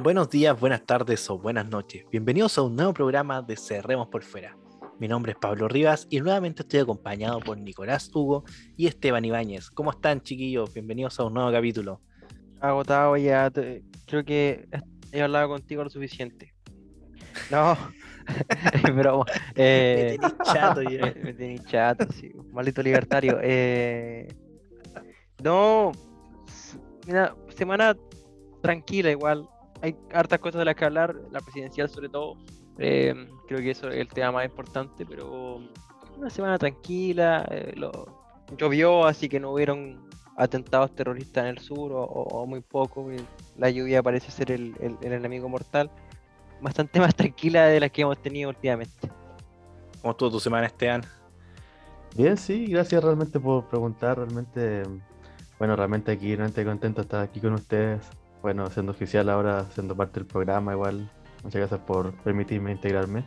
Buenos días, buenas tardes o buenas noches. Bienvenidos a un nuevo programa de Cerremos por Fuera. Mi nombre es Pablo Rivas y nuevamente estoy acompañado por Nicolás Hugo y Esteban Ibáñez. ¿Cómo están, chiquillos? Bienvenidos a un nuevo capítulo. Agotado ya, creo que he hablado contigo lo suficiente. No, pero eh, me tenéis chato ya. Me, tenéis chato, sí. Maldito libertario. Eh, no, mira, semana tranquila igual hay hartas cosas de las que hablar, la presidencial sobre todo. Eh, creo que eso es el tema más importante, pero una semana tranquila, eh, llovió, así que no hubieron atentados terroristas en el sur o, muy poco. La lluvia parece ser el, enemigo mortal. Bastante más tranquila de las que hemos tenido últimamente. ¿Cómo estuvo tu semana, Esteban? Bien, sí, gracias realmente por preguntar. Realmente, bueno, realmente aquí realmente contento de estar aquí con ustedes bueno, siendo oficial ahora, siendo parte del programa igual. Muchas gracias por permitirme integrarme.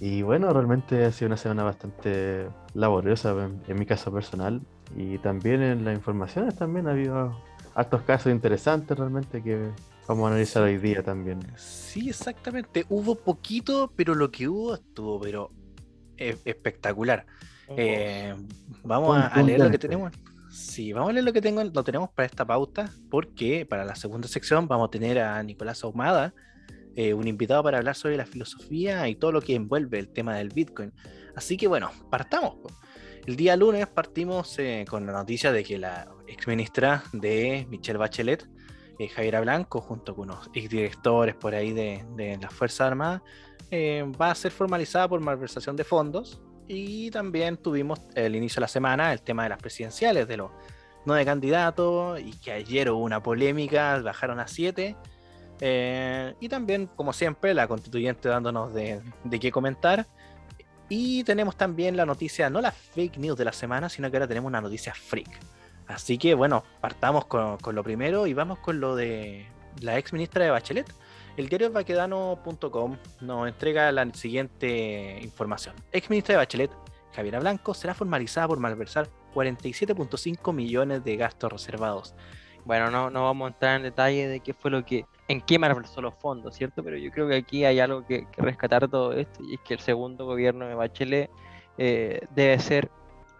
Y bueno, realmente ha sido una semana bastante laboriosa en, mi caso personal y también en las informaciones también ha habido hartos casos interesantes realmente que vamos a analizar hoy día también. Sí, exactamente. Hubo poquito, pero lo que hubo estuvo pero e, espectacular. Eh, vamos a leer lo que tenemos. Sí, vamos a leer lo que tengo, lo tenemos para esta pauta, porque para la segunda sección vamos a tener a Nicolás Ahumada, eh, un invitado para hablar sobre la filosofía y todo lo que envuelve el tema del Bitcoin. Así que bueno, partamos. El día lunes partimos eh, con la noticia de que la exministra de Michelle Bachelet, eh, Javiera Blanco, junto con unos exdirectores por ahí de, de las Fuerzas Armadas, va a ser formalizada por malversación de fondos y también tuvimos el inicio de la semana el tema de las presidenciales, de los nueve candidatos, y que ayer hubo una polémica, bajaron a siete. Eh, y también, como siempre, la constituyente dándonos de, qué comentar. Y tenemos también la noticia, no la fake news de la semana, sino que ahora tenemos una noticia freak. Así que bueno, partamos con, con lo primero y vamos con lo de la ex ministra de Bachelet, el diario nos entrega la siguiente información. Ex ministra de Bachelet, Javiera Blanco, será formalizada por malversar 47.5 millones de gastos reservados. Bueno, no, no vamos a entrar en detalle de qué fue lo que, en qué malversó los fondos, ¿cierto? Pero yo creo que aquí hay algo que, rescatar todo esto y es que el segundo gobierno de Bachelet eh, debe ser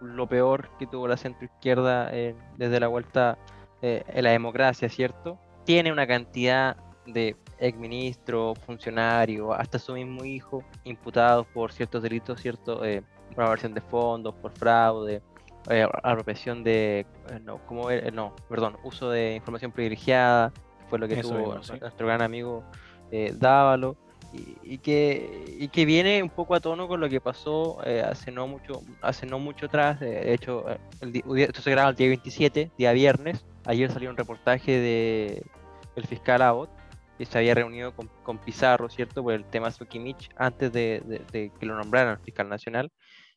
lo peor que tuvo la centroizquierda eh, desde la vuelta eh, en la democracia, ¿cierto? Tiene una cantidad de exministro, funcionario, hasta su mismo hijo, imputados por ciertos delitos, cierto, eh, de fondos, por fraude, eh, apropiación de, eh, no, ¿cómo no, perdón, uso de información privilegiada, fue lo que tuvo nuestro gran amigo eh, Dávalo. Y, que, y que viene un poco a tono con lo que pasó hace no mucho hace no mucho atrás de hecho esto se graba el día 27 día viernes ayer salió un reportaje de el fiscal Abbott se había reunido con, Pizarro, ¿cierto? Por el tema Sukimich antes de, que lo nombraran fiscal nacional.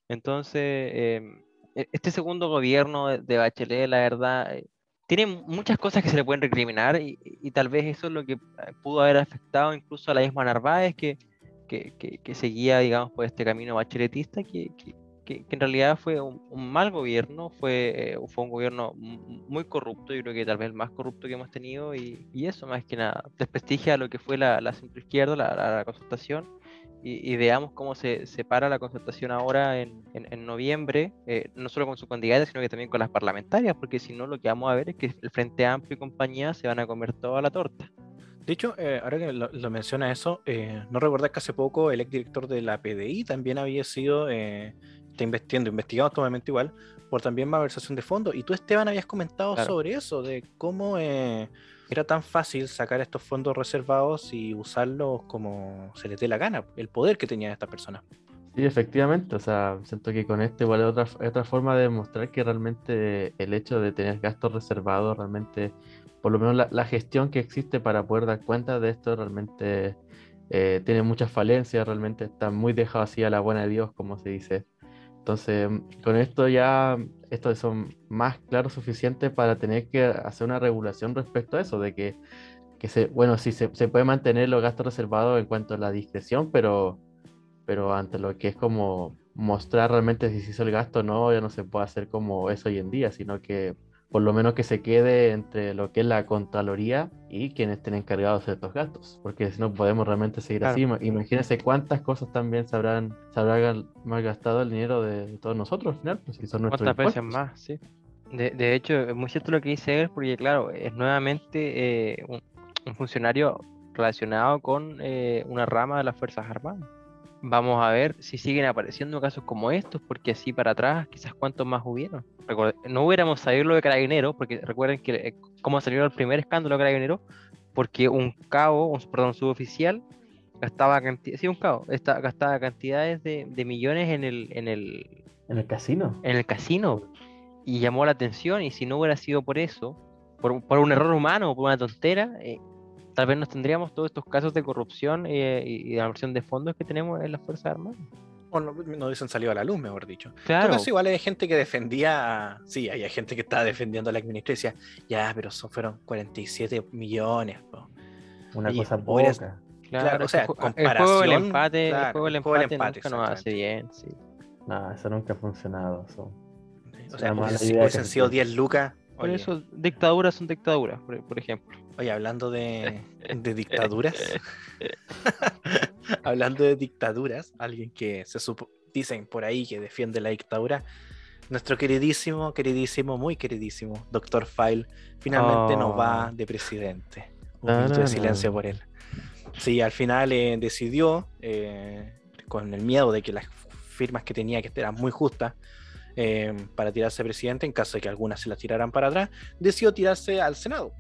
Entonces, em, e, este segundo gobierno de, Bachelet, la verdad, eh, tiene muchas cosas que se le pueden recriminar y, tal vez eso es lo que eh, pudo haber afectado incluso a la misma Narváez, que, que, que, seguía, digamos, por este camino bacheletista, que, que, en realidad fue un, mal gobierno, fue, eh, fue un gobierno muy corrupto, yo creo que tal vez el más corrupto que hemos tenido, y, y eso más que nada, desprestigia lo que fue la, la centroizquierda, la, la, consultación, y, veamos cómo se separa la consultación ahora en, en, noviembre, eh, no solo con su candidata, sino que también con las parlamentarias, porque si no lo que vamos a ver es que el Frente Amplio y compañía se van a comer toda la torta. De hecho, eh, ahora que lo, menciona eso, no recordás que hace poco el exdirector de la PDI también había sido está investigando, investigado totalmente igual, por también malversación de fondos. Y tú, Esteban, habías comentado sobre eso, de cómo eh, era tan fácil sacar estos fondos reservados y usarlos como se les dé la gana, el poder que tenían estas personas. Sí, efectivamente, o sea, siento que con este igual es otra, otra forma de demostrar que realmente el hecho de tener gastos reservados, realmente, por lo menos la, gestión que existe para poder dar cuenta de esto, realmente eh, tiene muchas falencias, realmente está muy dejado así a la buena de Dios, como se dice. Entonces, con esto ya, estos son más claros suficientes para tener que hacer una regulación respecto a eso, de que, que se, bueno, sí se, se, puede mantener los gastos reservados en cuanto a la discreción, pero, pero ante lo que es como mostrar realmente si se hizo el gasto o no, ya no se puede hacer como es hoy en día, sino que por lo menos que se quede entre lo que es la Contraloría y quienes estén encargados de estos gastos, porque si no podemos realmente seguir así. Imagínense cuántas cosas también se habrán, se habrán malgastado el dinero de, todos nosotros al final, pues si son nuestros ¿Cuántas veces más? Sí. De, de, hecho, es muy cierto lo que dice él, porque claro, es nuevamente eh, un, un, funcionario relacionado con eh, una rama de las Fuerzas Armadas. Vamos a ver si siguen apareciendo casos como estos, porque así para atrás, quizás cuántos más hubieron. no hubiéramos sabido lo de Carabineros, porque recuerden que eh, cómo salió el primer escándalo de Carabineros, porque un cabo, un, perdón, suboficial, gastaba cantidades, sí, un cabo, gastaba cantidades de, de, millones en el, en el... ¿En el casino? En el casino. Y llamó la atención, y si no hubiera sido por eso, por, por un error humano o por una tontera, eh, tal vez no tendríamos todos estos casos de corrupción eh, y, de inversión de fondos que tenemos en las Fuerzas Armadas. O no, no hubiesen salido a la luz, mejor dicho. Claro. igual hay gente que defendía, sí, hay gente que estaba defendiendo a la administración ya, pero fueron 47 millones. Una cosa poca. Claro, o sea, el juego del empate, el juego del empate, empate nunca nos hace bien, sí. No, eso nunca ha funcionado. O sea, hubiesen sido 10 lucas, por eso, dictaduras son dictaduras, por, ejemplo. Oye, hablando de, dictaduras, hablando de dictaduras, alguien que se supo, dicen por ahí que defiende la dictadura, nuestro queridísimo, queridísimo, muy queridísimo Doctor File finalmente nos va oh. de presidente. Un minuto de silencio por él. Sí, al final eh, decidió, eh, con el miedo de que las firmas que tenía que eran muy justas, eh, para tirarse presidente en caso de que algunas se la tiraran para atrás, decidió tirarse al Senado,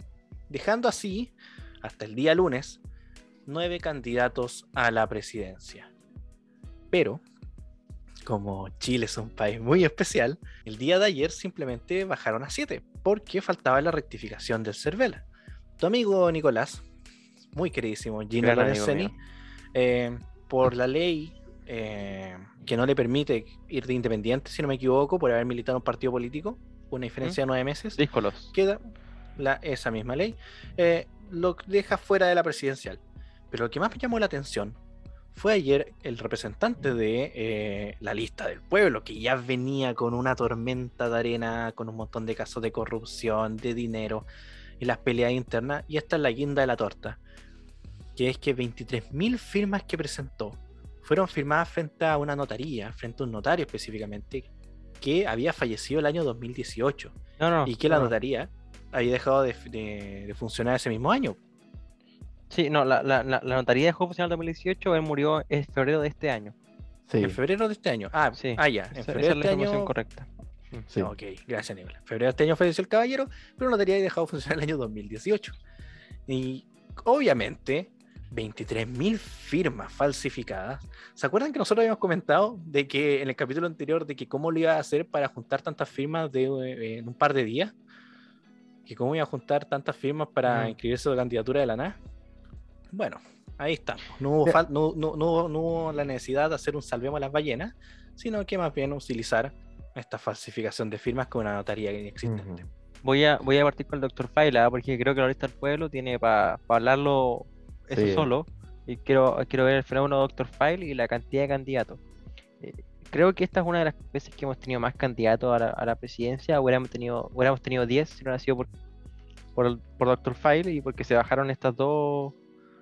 dejando así, hasta el día lunes, nueve candidatos a la presidencia. Pero, como Chile es un país muy especial, el día de ayer simplemente bajaron a siete, porque faltaba la rectificación del CERVEL. Tu amigo Nicolás, muy queridísimo Gino Lorenzini, eh, por la ley eh, que no le permite ir de independiente, si no me equivoco, por haber militado en un partido político, una diferencia de nueve meses. Díscolos. Queda la, esa misma ley, eh, lo deja fuera de la presidencial. Pero lo que más me llamó la atención fue ayer el representante de eh, la lista del pueblo, que ya venía con una tormenta de arena, con un montón de casos de corrupción, de dinero y las peleas internas. Y esta es la guinda de la torta, que es que 23.000 firmas que presentó fueron firmadas frente a una notaría, frente a un notario específicamente, que había fallecido el año 2018. y que la notaría había dejado de, funcionar ese mismo año. Sí, no, la, notaría dejó de funcionar en 2018, él murió en febrero de este año. Sí. En febrero de este año. Ah, sí. ah ya. En febrero de este año. correcta. Sí. Ok, gracias, Nicolás. En febrero de este año falleció el caballero, pero la notaría había dejado de funcionar el año 2018. Y obviamente, 23.000 firmas falsificadas. ¿Se acuerdan que nosotros habíamos comentado de que en el capítulo anterior de que cómo lo iba a hacer para juntar tantas firmas de, eh, en un par de días? Que cómo iba a juntar tantas firmas para inscribirse a la candidatura de la NA. Bueno, ahí estamos. No hubo, no, no, no, hubo la necesidad de hacer un salvemos a las ballenas, sino que más bien utilizar esta falsificación de firmas con una notaría inexistente. Voy a, voy a partir con el doctor Faila, porque creo que la lista del pueblo tiene para hablarlo eso solo. Y quiero, quiero ver el fenómeno Doctor File y la cantidad de candidatos. Eh, creo que esta es una de las veces que hemos tenido más candidatos a la, presidencia. Hubiéramos tenido, hubiéramos tenido 10 si no hubiera sido por, por, por, Doctor File y porque se bajaron estas dos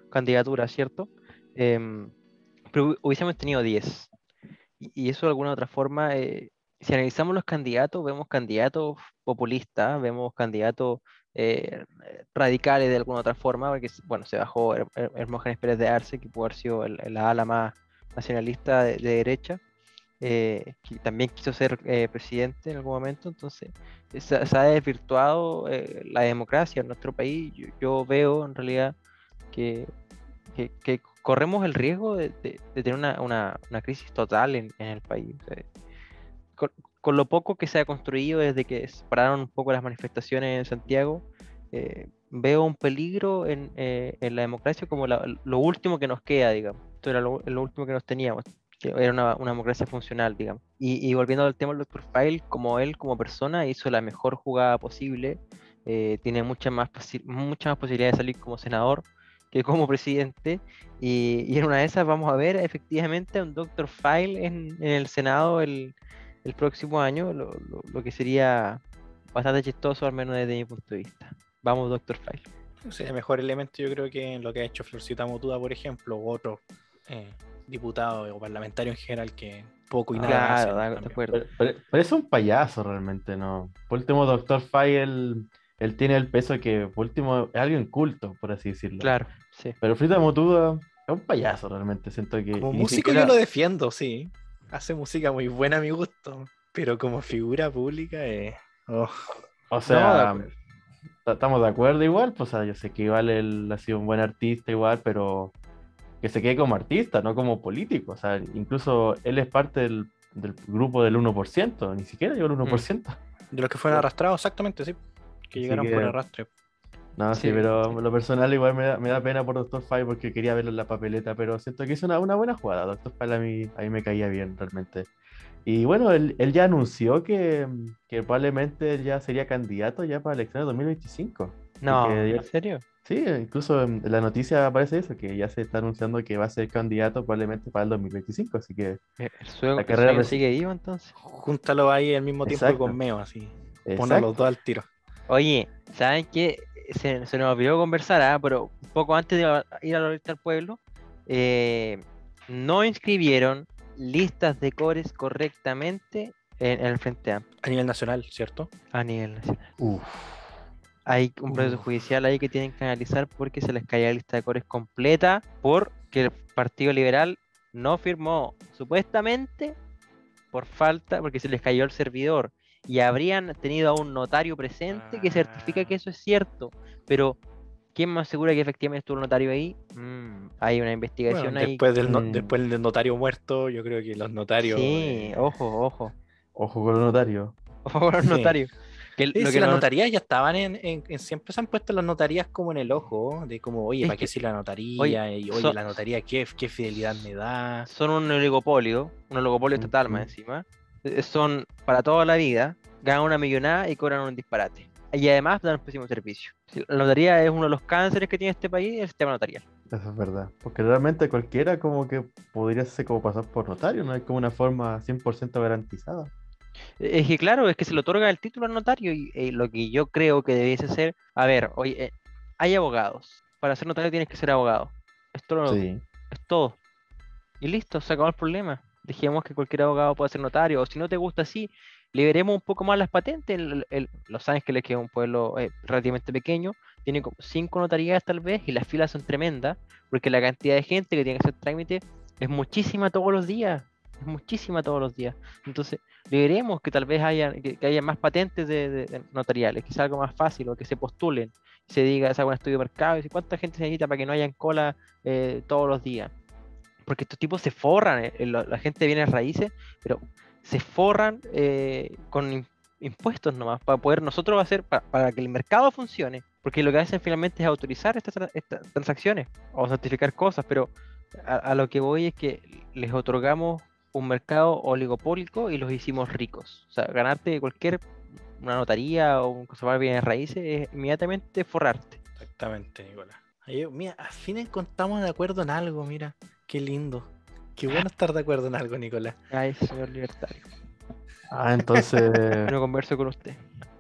candidaturas, ¿cierto? Em, pero hubiésemos tenido 10. Y, eso de alguna otra forma, eh, si analizamos los candidatos, vemos candidatos populistas, vemos candidatos eh, radicales de alguna otra forma, porque bueno, se bajó Hermógenes Pérez de Arce, que pudo haber sido la ala más nacionalista de, derecha, eh, que también quiso ser eh, presidente en algún momento, entonces se, ha desvirtuado la democracia en nuestro país. Yo, veo en realidad que, que, corremos el riesgo de, tener una, una, una, crisis total en, en el país con lo poco que se ha construido desde que pararon un poco las manifestaciones en Santiago, eh, veo un peligro en, eh, en, la democracia como lo último que nos queda, digamos. Esto era lo, último que nos teníamos, que era una, democracia funcional, digamos. Y, volviendo al tema del Dr. File, como él, como persona, hizo la mejor jugada posible, eh, tiene muchas más, mucha más posibilidades de salir como senador que como presidente. Y, y, en una de esas vamos a ver efectivamente a un Dr. File en, en el Senado el, el próximo año, lo, lo, que sería bastante chistoso, al menos desde mi punto de vista. Vamos, Doctor File. Sí, el mejor elemento yo creo que lo que ha hecho Florcita Motuda, por ejemplo, u otro eh, diputado o parlamentario en general que poco y nada Claro, de también. acuerdo. Pero, pero- pero es un payaso realmente, ¿no? Por último, Doctor Fay, él, él tiene el peso que, por último, es alguien culto, por así decirlo. Claro, sí. Pero Frita Motuda es un payaso realmente, siento que... Como músico siquiera- yo lo defiendo, sí. Hace música muy buena a mi gusto, pero como figura pública, eh, oh, O sea, estamos de acuerdo igual, pues o sea, yo sé que igual él ha sido un buen artista igual, pero que se quede como artista, no como político. O sea, incluso él es parte del, del grupo del 1%, ni siquiera llegó al 1%. de los que fueron arrastrados, exactamente, sí. Que llegaron que- por arrastre. No, sí, Sí, pero sí. lo personal igual me da, me da pena por Doctor Fay porque quería verlo en la papeleta, pero siento que hizo una, una buena jugada. Doctor Fay a mí, a mí me caía bien realmente. Y bueno, él, él ya anunció que, que probablemente él ya sería candidato ya para elecciones 2025. No, ya- ¿en serio? Sí, incluso en la noticia aparece eso, que ya se está anunciando que va a ser candidato probablemente para el 2025, así que Eh, El sueño, La el carrera sueño presi- sigue vivo entonces. Júntalo ahí al mismo tiempo Exacto. con Meo, así. Pon a exacto. los dos al tiro. Oye, ¿saben qué? Se, se nos olvidó conversar, ¿ah? pero poco antes de ir a la lista del pueblo, eh, no inscribieron listas de cores correctamente en, en el Frente Amplio A nivel nacional, ¿cierto? a nivel nacional. Uf, Hay un proceso Uf. judicial ahí que tienen que analizar porque se les caía la lista de cores completa porque el Partido Liberal no firmó supuestamente por falta, porque se les cayó el servidor y habrían tenido a un notario presente que certifica que eso es cierto, pero ¿quién me asegura que efectivamente estuvo el notario ahí? Mm, hay una investigación Bueno, ahí. después, del no- Mm. después del notario muerto, yo creo que los notarios. Sí, eh, ojo, ojo, ojo con los notarios. ojo con los Sí. notarios. Que Sí, lo sí, que las notarías ya estaban en, en- en- Siempre se han puesto las notarías como en el ojo, de como, oye, Es ¿para qué sirve la notaría? oye, y oye, son- la notaría, ¿qué, qué fidelidad me da? son un oligopolio, un oligopolio estatal más Ujú. encima. Eh, Son para toda la vida, ganan una millonada y cobran un disparate. Y además dan un pésimo servicio. La notaría es uno de los cánceres que tiene este país, el sistema notarial. Eso es verdad. Porque realmente cualquiera como que podría ser como pasar por notario, no hay como una forma 100% garantizada. Eh, Es que claro, es que se le otorga el título al notario y eh, lo que yo creo que debiese ser, a ver, oye, eh, hay abogados. Para ser notario tienes que ser abogado. Esto lo- Sí. es todo. Y listo, se acabó el problema. Dejemos que cualquier abogado pueda ser notario. O si no te gusta así, liberemos un poco más las patentes. El- el- Los Ángeles, que es un pueblo eh, relativamente pequeño, tiene como cinco notarías tal vez y las filas son tremendas porque la cantidad de gente que tiene que hacer trámite es muchísima todos los días. Es muchísima todos los días. Entonces, liberemos que tal vez haya, que, haya más patentes de, notariales, que sea algo más fácil o que se postulen. Se diga, se haga un estudio de mercado y cuánta gente se necesita para que no haya cola eh, todos los días porque estos tipos se forran, eh, la, la gente viene a raíces, pero se forran eh, con im- impuestos nomás, para poder nosotros hacer, pa- para, que el mercado funcione, porque lo que hacen finalmente es autorizar estas, tra- estas transacciones o certificar cosas, pero a, lo que voy es que les otorgamos un mercado oligopólico y los hicimos ricos. O sea, ganarte cualquier una notaría o un de bienes raíces es inmediatamente forrarte. Exactamente, Nicolás. Mira, al fin encontramos de acuerdo en algo, mira. Qué lindo. Qué bueno estar de acuerdo en algo, Nicolás. Ay, señor libertario. Ah, entonces, No converso con usted.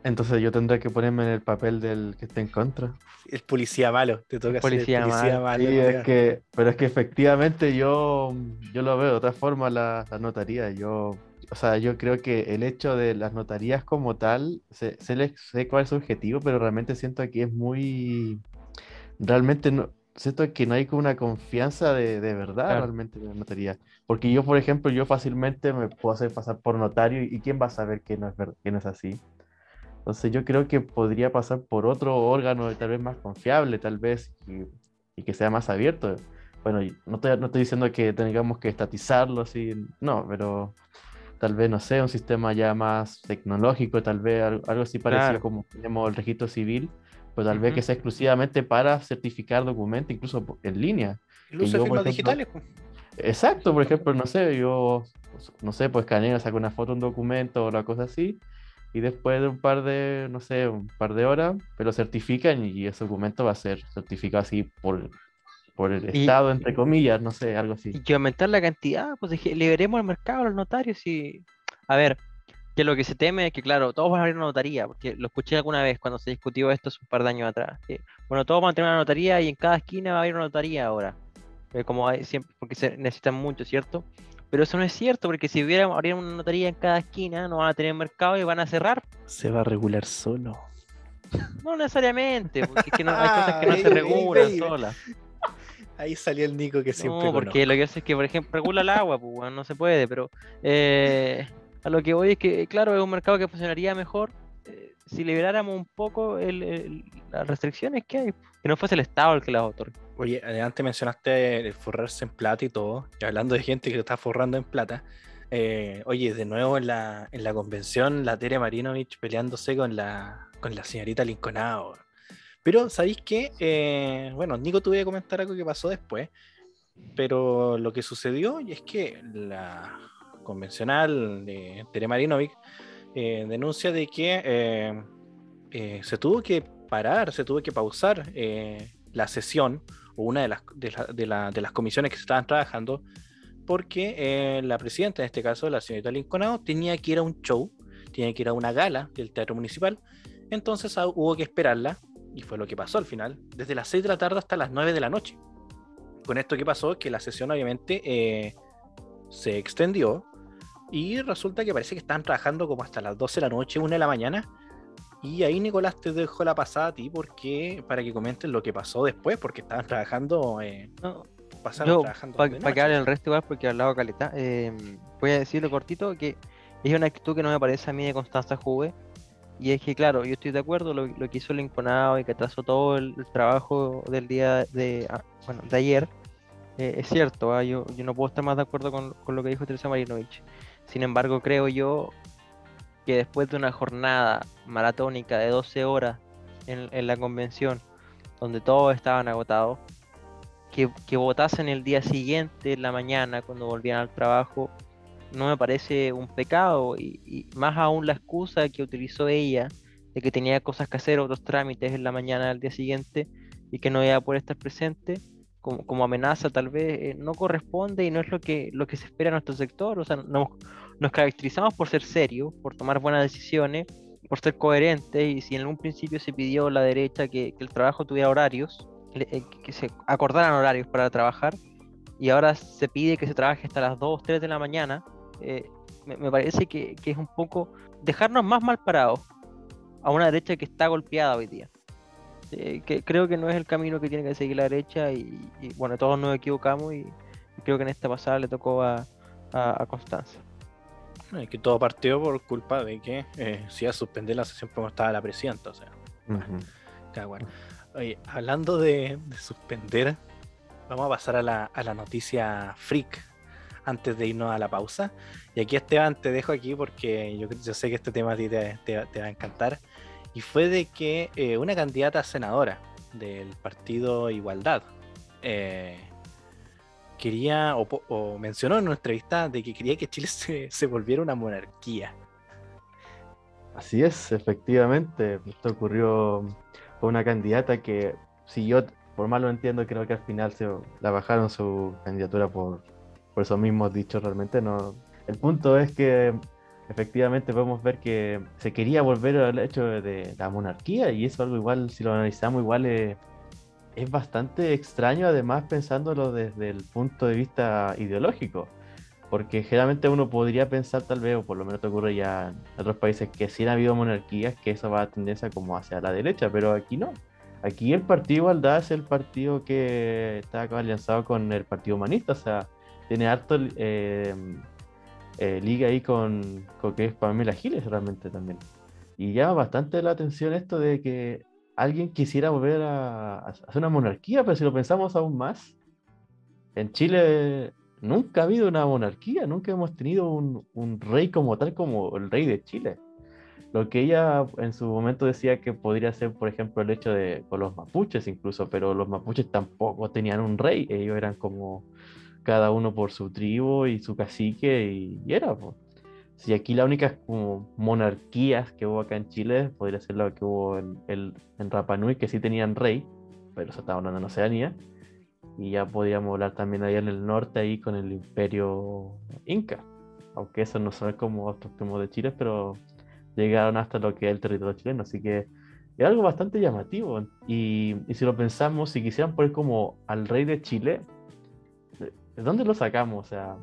entonces yo tendré que ponerme en el papel del que está en contra. El policía malo, te toca Policía ser el policía malo. malo. Sí, es que, pero es que efectivamente yo, yo lo veo de otra forma la, la notaría. Yo, o sea, yo creo que el hecho de las notarías como tal, sé, sé, le- sé cuál es su objetivo, pero realmente siento que es muy, realmente no, siento que no hay como una confianza de, de verdad Claro. realmente en la notaría. Porque yo, por ejemplo, yo fácilmente me puedo hacer pasar por notario y quién va a saber que no es, que no es así. Entonces yo creo que podría pasar por otro órgano tal vez más confiable, tal vez, y, y que sea más abierto. Bueno, no estoy, no estoy diciendo que tengamos que estatizarlo así, no, pero tal vez, no sé, un sistema ya más tecnológico, tal vez al- algo, así parecido Claro. como tenemos el registro civil, pues tal vez Ujú. que sea exclusivamente para certificar documentos, incluso en línea. El uso yo, firmas ejemplo, digitales. pues. Exacto, por ejemplo, no sé, yo, no sé, pues escaneo, saco una foto, un documento o una cosa así, y después de un par de, no sé, un par de horas, me lo certifican y ese documento va a ser certificado así por, por el Y- Estado, entre comillas, no sé, algo así. Y que aumentar la cantidad, pues liberemos el mercado a los notarios y. A ver, que lo que se teme es que, claro, todos van a abrir una notaría, porque lo escuché alguna vez cuando se discutió esto hace un par de años atrás. bueno, todos van a tener una notaría y en cada esquina va a haber una notaría ahora. Eh, como hay siempre, porque se necesitan mucho, ¿cierto? Pero eso no es cierto, porque si hubiera una notaría en cada esquina, no van a tener mercado y van a cerrar. Se va a regular solo. No necesariamente, porque es que no, hay cosas que no se regulan solas. Ahí salió el Nico que siempre. No, porque lo que hace es que, por ejemplo, regula el agua, pues no se puede, pero eh, a lo que voy es que, claro, es un mercado que funcionaría mejor eh, si liberáramos un poco las restricciones que hay, que no fuese el Estado el que las otorgue. Oye, antes mencionaste el forrarse en plata y todo, y hablando de gente que está forrando en plata. Eh, oye, de nuevo en la, en la convención, la Tere Marinovich peleándose con la, con la señorita Lincolnado. Pero, ¿sabéis qué? Eh, bueno, Nico, tuve que comentar algo que pasó después, pero lo que sucedió es que la, convencional de Tere Marinovic eh, denuncia de que eh, eh, se tuvo que parar, se tuvo que pausar la sesión o una de las, de, las comisiones que se estaban trabajando porque la presidenta, en este caso la señorita Lincolnado, tenía que ir a un show, tenía que ir a una gala del Teatro Municipal, entonces ah, hubo que esperarla y fue lo que pasó al final, desde las 6 de la tarde hasta las 9 de la noche. Con esto que pasó, que la sesión obviamente se extendió y resulta que parece que estaban trabajando como hasta las 12 de la noche, 1 de la mañana. Y ahí Nicolás te dejo la pasada a ti porque para que comentes lo que pasó después, porque estaban trabajando. Eh, pasaron trabajando. Para que hable el resto igual, porque hablaba caleta. Eh, voy a decirlo cortito que es una actitud que no me parece a mí de Constanza Juve. Y es que, claro, yo estoy de acuerdo, lo, lo que hizo el Inconado y que atrasó todo el, trabajo del día de, ah, bueno, de ayer, eh, es cierto, ah, yo, yo, no puedo estar más de acuerdo con, con lo que dijo Teresa Marinovich. Sin embargo, creo yo que después de una jornada maratónica de 12 horas en, la convención, donde todos estaban agotados, que, que, votasen el día siguiente, en la mañana, cuando volvían al trabajo, no me parece un pecado. Y, más aún la excusa que utilizó ella de que tenía cosas que hacer, otros trámites en la mañana del día siguiente y que no iba a poder estar presente, como, amenaza tal vez eh, no corresponde y no es lo que, lo que se espera en nuestro sector. O sea, nos, nos caracterizamos por ser serios, por tomar buenas decisiones, por ser coherentes y si en algún principio se pidió a la derecha que, el trabajo tuviera horarios, eh, que se acordaran horarios para trabajar y ahora se pide que se trabaje hasta las 2, 3 de la mañana, eh, me, parece que, que es un poco dejarnos más mal parados a una derecha que está golpeada hoy día. Eh, que creo que no es el camino que tiene que seguir la derecha y, bueno, todos nos equivocamos y, creo que en esta pasada le tocó a, a, Constanza. que todo partió por culpa de que eh, se iba a suspender la sesión como estaba la presidenta, o sea. Oye, hablando de, suspender, vamos a pasar a la, a la noticia freak antes de irnos a la pausa. Y aquí Esteban te dejo aquí porque yo, yo sé que este tema a ti te, te va a encantar y fue de que eh, una candidata senadora del partido Igualdad eh, quería o, mencionó en una entrevista de que quería que Chile se, volviera una monarquía. Así es, efectivamente. Esto ocurrió con una candidata que, si yo por mal lo entiendo, creo que al final se la bajaron su candidatura por, por esos mismos dichos realmente. no El punto es que efectivamente podemos ver que se quería volver al hecho de la monarquía y eso algo igual, si lo analizamos igual es, bastante extraño además pensándolo desde el punto de vista ideológico. Porque generalmente uno podría pensar tal vez, o por lo menos te ocurre ya en otros países, que si han habido monarquías, que eso va a tendencia como hacia la derecha, pero aquí no. Aquí el Partido Igualdad es el partido que está alianzado con el Partido Humanista, o sea, tiene harto eh, eh, liga ahí con, con que es Pamela Giles realmente también. Y llama bastante la atención esto de que alguien quisiera volver a, hacer una monarquía, pero si lo pensamos aún más, en Chile nunca ha habido una monarquía, nunca hemos tenido un, un, rey como tal como el rey de Chile. Lo que ella en su momento decía que podría ser, por ejemplo, el hecho de con los mapuches incluso, pero los mapuches tampoco tenían un rey, ellos eran como cada uno por su tribu y su cacique y, era. Si aquí la única como monarquías que hubo acá en Chile podría ser la que hubo en, el, en Rapa Nui, que sí tenían rey, pero se estaba hablando en Oceanía. Y ya podríamos hablar también allá en el norte, ahí con el imperio inca. aunque eso no son como autóctonos de Chile, pero llegaron hasta lo que es el territorio chileno, así que es algo bastante llamativo. Y, y si lo pensamos, si quisieran poner como al rey de Chile, ¿de dónde lo sacamos? O sea,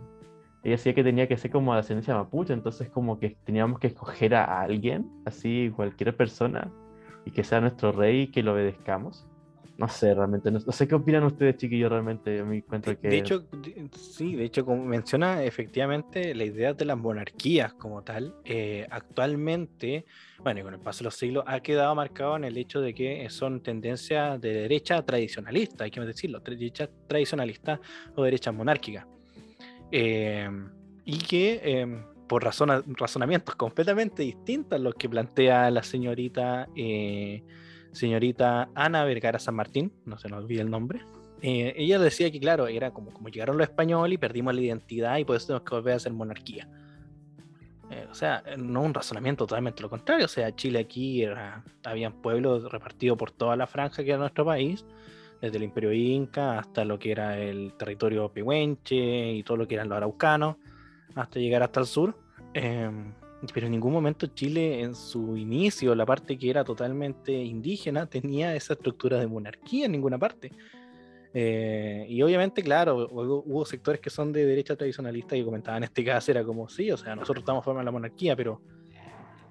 ella decía que tenía que ser como de ascendencia mapuche, entonces como que teníamos que escoger a alguien, así cualquier persona, y que sea nuestro rey y que lo obedezcamos. No sé, realmente, no, sé qué opinan ustedes, chiquillos, realmente, me encuentro que... De hecho, sí, de hecho, como menciona, efectivamente, la idea de las monarquías como tal, eh, actualmente, bueno, y con el paso de los siglos, ha quedado marcado en el hecho de que son tendencias de derecha tradicionalista, hay que decirlo, derecha tradicionalista o derecha monárquica. Em, y que em, por razonamientos completamente distintos a los que plantea la señorita, eh, señorita Ana Vergara San Martín, no se nos olvide el nombre, eh, ella decía que, claro, era como, como llegaron los españoles y perdimos la identidad y por eso tenemos que volver a ser monarquía. Eh, o sea, no un razonamiento totalmente lo contrario. O sea, Chile aquí era, habían pueblos repartidos por toda la franja que era nuestro país desde el imperio inca hasta lo que era el territorio pehuenche y todo lo que eran los araucanos, hasta llegar hasta el sur. Em, pero en ningún momento Chile en su inicio, la parte que era totalmente indígena, tenía esa estructura de monarquía en ninguna parte. Eh, y obviamente, claro, hubo, sectores que son de derecha tradicionalista y comentaban en este caso, era como, sí, o sea, nosotros estamos formando la monarquía, pero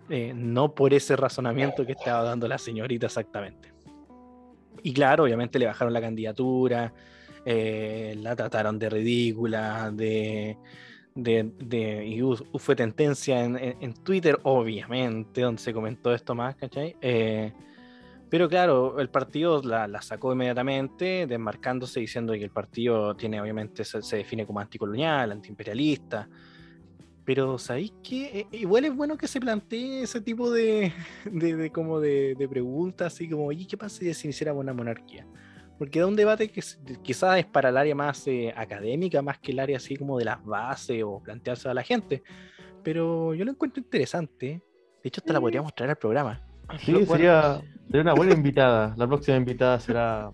eh, no por ese razonamiento que estaba dando la señorita exactamente. Y claro, obviamente le bajaron la candidatura, eh, la trataron de ridícula, de, de, y fue tendencia en, Twitter, obviamente, donde se comentó esto más, ¿cachai? Eh, pero claro, el partido la, sacó inmediatamente, desmarcándose, diciendo que el partido tiene, obviamente, se, se define como anticolonial, antiimperialista, pero ¿sabéis qué? E, igual es bueno que se plantee ese tipo de, de, como de, preguntas, así como, oye, ¿qué pasa si iniciara una monarquía? Porque da un debate que quizás es para el área más eh, académica, más que el área así como de las bases o plantearse a la gente. Pero yo lo encuentro interesante. De hecho, hasta la podríamos traer al programa. Sí, sería, una buena invitada. La próxima invitada será.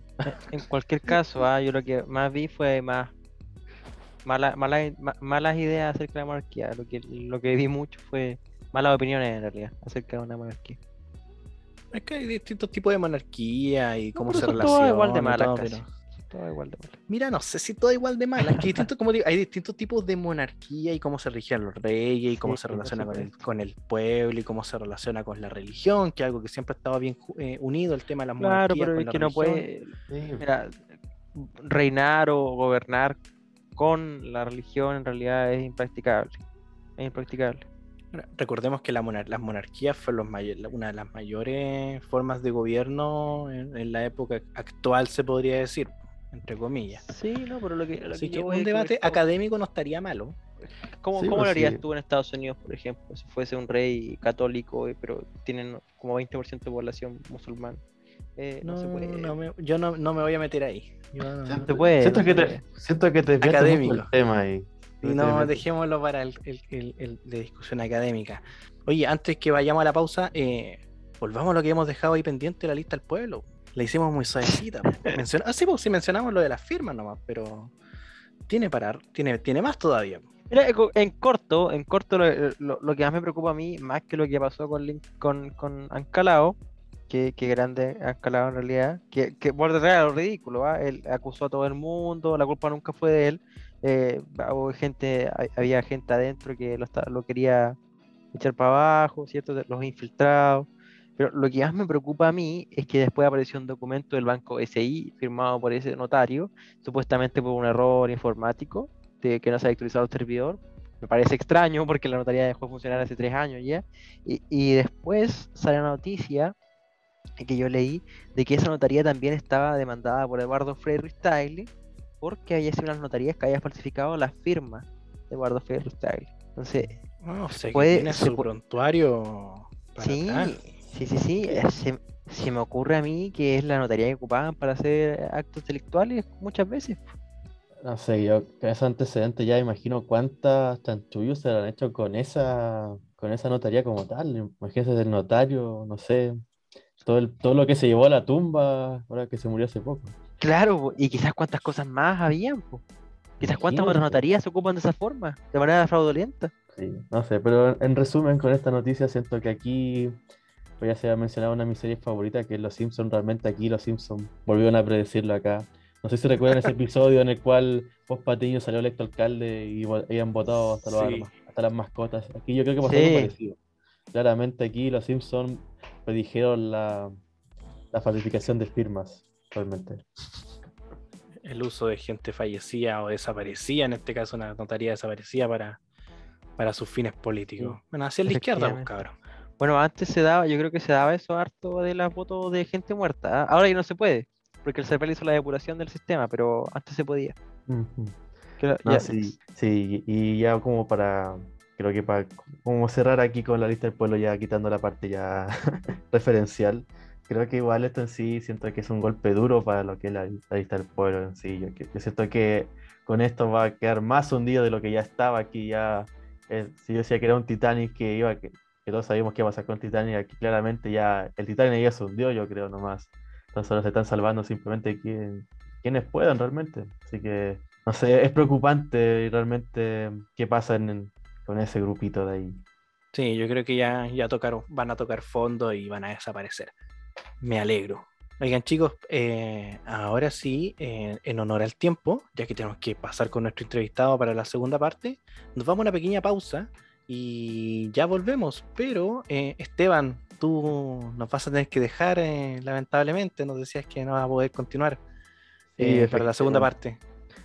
En cualquier caso, ah, yo lo que más vi fue más mala, malas ideas acerca de la monarquía. Lo que, lo que vi mucho fue malas opiniones en realidad acerca de una monarquía. Es que hay distintos tipos de monarquía y cómo se relaciona. Todo igual de malas, todo, igual de malas. Mira, no sé si todo igual de malas. Hay, distintos, como hay distintos tipos de monarquía y cómo se rigen los reyes y cómo se relaciona con el, con el, pueblo y cómo se relaciona con la religión, que es algo que siempre ha estado bien eh, unido el tema de la monarquía. Claro, pero es que no puede reinar o gobernar con la religión en realidad es impracticable. Es impracticable. Recordemos que la las monarquías fueron una de las mayores formas de gobierno en, la época actual, se podría decir, entre comillas. Sí, no, pero lo que. Así que, un debate académico no estaría malo. ¿Cómo, ¿cómo pues lo harías tú en Estados Unidos, por ejemplo, si fuese un rey católico, eh, pero tienen como 20% de población musulmana? Eh, no, se puede. yo no, me voy a meter ahí. siento, que te, siento que te académico el tema ahí. Y no, dejémoslo para el, de discusión académica. Oye, antes que vayamos a la pausa, eh, volvamos a lo que hemos dejado ahí pendiente la lista del pueblo. La hicimos muy suavecita. ah, sí, pues sí mencionamos lo de las firmas nomás, pero tiene para, tiene, tiene más todavía. en corto, en corto lo, que más me preocupa a mí, más que lo que pasó con, con, con Ancalao, Qué, grande ha escalado en realidad. Que, que por detrás lo ridículo, él acusó a todo el mundo, la culpa nunca fue de él. Eh, gente, había gente adentro que lo, lo quería echar para abajo, ¿cierto? Los infiltrados. Pero lo que más me preocupa a mí es que después apareció un documento del banco SI firmado por ese notario, supuestamente por un error informático de que no se ha actualizado el servidor. Me parece extraño porque la notaría dejó de funcionar hace tres años ya. Y, y después sale la noticia que yo leí de que esa notaría también estaba demandada por Eduardo Freire Style porque había sido unas notarías que había falsificado la firma de Eduardo Freire Style. Entonces, no, sé puede, tiene su prontuario. Sí, sí, sí, sí. Eh, se, me ocurre a mí que es la notaría que ocupaban para hacer actos delictuales muchas veces. No sé, yo con ese antecedente ya imagino cuántas chanchullos se han hecho con esa con esa notaría como tal. Imagínese del notario, no sé, todo, todo lo que se llevó a la tumba ahora que se murió hace poco. Claro, y quizás cuántas cosas más habían. Quizás cuántas otras notarías se ocupan de esa forma, de manera fraudulenta. Sí, no sé, pero en resumen con esta noticia siento que aquí voy a hacer mencionar una de mis series favoritas que es Los Simpsons. Realmente aquí Los Simpsons volvieron a predecirlo acá. No sé si recuerdan ese episodio en el cual Post Patiño salió electo alcalde y habían votado hasta, hasta las mascotas. Aquí yo creo que pasó algo parecido. Claramente aquí Los Simpsons predijeron la, la falsificación de firmas, realmente el uso de gente fallecida o desaparecida, en este caso una notaría desaparecida para, para sus fines políticos. Bueno, hacia la izquierda, pues, cabrón. Bueno, antes se daba, yo creo que se daba eso harto de las votos de gente muerta. ¿ah? Ahora ya no se puede, porque el CERVEL hizo la depuración del sistema, pero antes se podía. sí, sí, y ya como para, creo que para como cerrar aquí con la lista del pueblo, ya quitando la parte ya referencial, creo que igual esto en sí siento que es un golpe duro para lo que es la, lista del pueblo en sí. Yo, siento que con esto va a quedar más hundido de lo que ya estaba aquí. Ya, eh, si yo decía que era un Titanic que iba, que, todos sabíamos qué iba a pasar con Titanic, aquí claramente ya el Titanic ya se hundió, yo creo nomás. Entonces se están salvando simplemente quienes puedan realmente. Así que, no sé, es preocupante realmente qué pasa con ese grupito de ahí. Sí, yo creo que ya, ya tocaron, van a tocar fondo y van a desaparecer. Me alegro. Oigan chicos, eh, ahora sí, eh, en honor al tiempo, ya que tenemos que pasar con nuestro entrevistado para la segunda parte, nos vamos a una pequeña pausa y ya volvemos. Pero eh, Esteban, tú nos vas a tener que dejar, lamentablemente, nos decías que no vas a poder continuar para la segunda parte.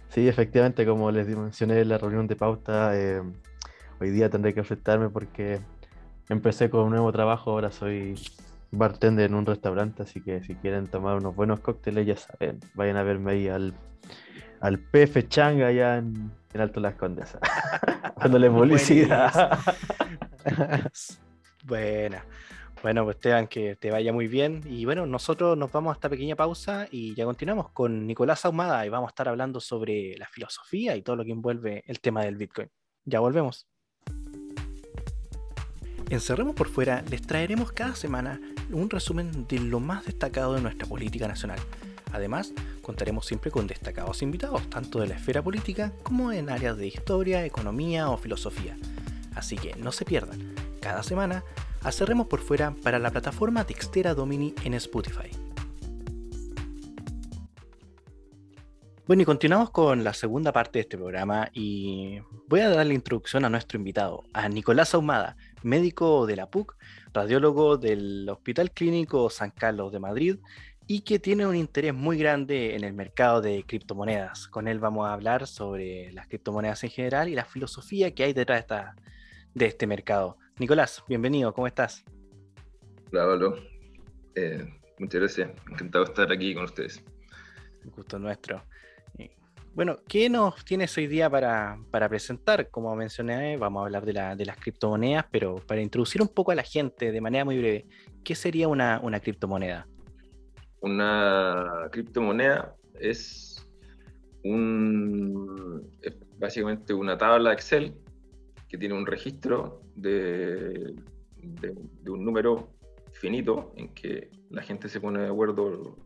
Sí, efectivamente, como les mencioné en la reunión de pauta, hoy día tendré que enfrentarme porque empecé con un nuevo trabajo, ahora soy bartender en un restaurante, así que si quieren tomar unos buenos cócteles, ya saben, vayan a verme ahí al, al PF Changa allá en, Alto Las Condesas, dándole publicidad. Buena. Bueno, pues Esteban, que te vaya muy bien. Y bueno, nosotros nos vamos a esta pequeña pausa y ya continuamos con Nicolás Ahumada y vamos a estar hablando sobre la filosofía y todo lo que envuelve el tema del Bitcoin. Ya volvemos. Encerremos por fuera les traeremos cada semana un resumen de lo más destacado de nuestra política nacional. Además, contaremos siempre con destacados invitados, tanto de la esfera política como en áreas de historia, economía o filosofía. Así que no se pierdan, cada semana, acerremos por fuera para la plataforma Textera Domini en Spotify. Bueno, y continuamos con la segunda parte de este programa y voy a dar la introducción a nuestro invitado, a Nicolás Ahumada, médico de la PUC, radiólogo del Hospital Clínico San Carlos de Madrid y que tiene un interés muy grande en el mercado de criptomonedas. Con él vamos a hablar sobre las criptomonedas en general y la filosofía que hay detrás de, este mercado. Nicolás, bienvenido, ¿cómo estás? Hola, Pablo. Eh, muchas gracias, encantado de estar aquí con ustedes. Un gusto nuestro. Bueno, ¿qué nos tienes hoy día para, presentar? Como mencioné, vamos a hablar de, las criptomonedas, pero para introducir un poco a la gente de manera muy breve, ¿qué sería una, criptomoneda? Una criptomoneda es, un, básicamente una tabla Excel que tiene un registro de, un número finito en que la gente se pone de acuerdo,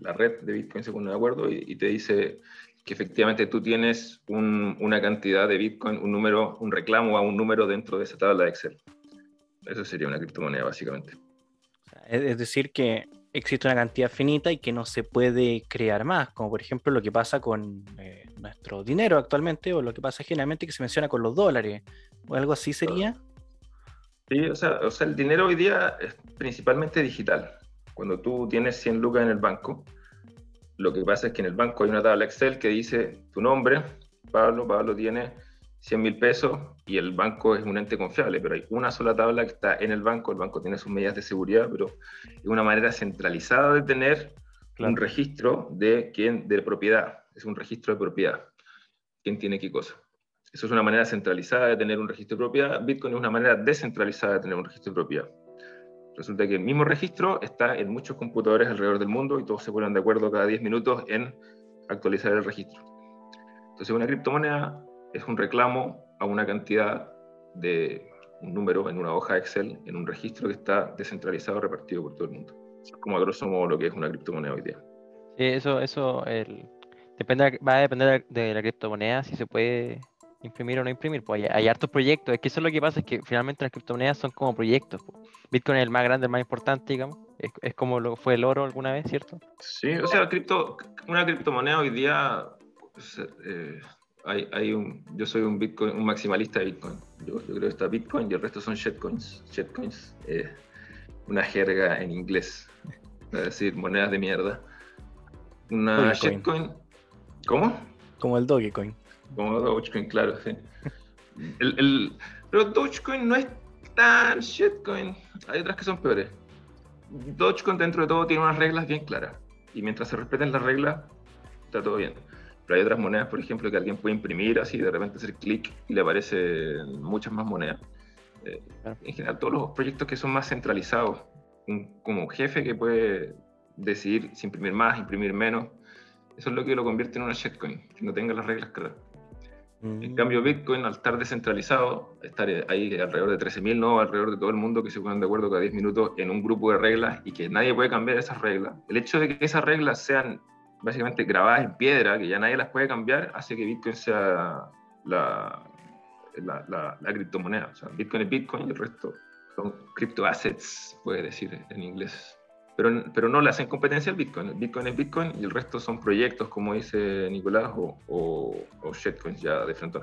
la red de Bitcoin se pone de acuerdo y te dice que efectivamente tú tienes una cantidad de Bitcoin, un número, un reclamo a un número dentro de esa tabla de Excel. Eso sería una criptomoneda, básicamente. Es decir, que existe una cantidad finita y que no se puede crear más, como por ejemplo lo que pasa con eh, nuestro dinero actualmente, o lo que pasa generalmente que se menciona con los dólares, o algo así sería. Sí, o sea, o sea el dinero hoy día es principalmente digital. Cuando tú tienes 100 lucas en el banco, lo que pasa es que en el banco hay una tabla Excel que dice tu nombre, Pablo, Pablo tiene 100 mil pesos y el banco es un ente confiable, pero hay una sola tabla que está en el banco, el banco tiene sus medidas de seguridad, pero es una manera centralizada de tener un registro de quién, de propiedad, es un registro de propiedad, quién tiene qué cosa. Eso es una manera centralizada de tener un registro de propiedad. Bitcoin es una manera descentralizada de tener un registro de propiedad. Resulta que el mismo registro está en muchos computadores alrededor del mundo y todos se ponen de acuerdo cada 10 minutos en actualizar el registro. Entonces una criptomoneda es un reclamo a una cantidad de un número en una hoja Excel, en un registro que está descentralizado, repartido por todo el mundo. Como a grosso modo lo que es una criptomoneda hoy día. Sí, eso, eso el, depende, va a depender de la criptomoneda, si se puede imprimir o no imprimir. Pues hay, hay hartos proyectos. Es que eso es lo que pasa, es que finalmente las criptomonedas son como proyectos. pues. Bitcoin es el más grande, el más importante, digamos. Es, es como lo fue el oro alguna vez, ¿cierto? Sí, o sea, cripto, una criptomoneda hoy día, pues, eh, hay, hay un, yo soy un Bitcoin, un maximalista de Bitcoin. Yo, yo creo que está Bitcoin y el resto son shitcoins. Shitcoins, eh, una jerga en inglés, para decir monedas de mierda. Una Dogecoin. shitcoin, ¿cómo? Como el Dogecoin. Como Dogecoin, claro, sí. El, el- pero Dogecoin no es tan shitcoin. Hay otras que son peores. Dogecoin dentro de todo tiene unas reglas bien claras. Y mientras se respeten las reglas, está todo bien. Pero hay otras monedas, por ejemplo, que alguien puede imprimir así, de repente hacer clic y le aparecen muchas más monedas. Eh. En general, todos los proyectos que son más centralizados, un- como un jefe que puede decidir si imprimir más, imprimir menos, eso es lo que lo convierte en una shitcoin, que no tenga las reglas claras. En Mm. cambio, Bitcoin, al estar descentralizado, estar ahí alrededor de 13.000, ¿no? Alrededor de todo el mundo que se ponen de acuerdo cada 10 minutos en un grupo de reglas y que nadie puede cambiar esas reglas. El hecho de que esas reglas sean básicamente grabadas en piedra, que ya nadie las puede cambiar, hace que Bitcoin sea la, la, la- la criptomoneda. O sea, Bitcoin es Bitcoin y el resto son criptoassets, puede decir en inglés. Pero, pero no le hacen competencia al Bitcoin. Bitcoin es Bitcoin y el resto son proyectos, como dice Nicolás, o, o, o shitcoins ya de frente.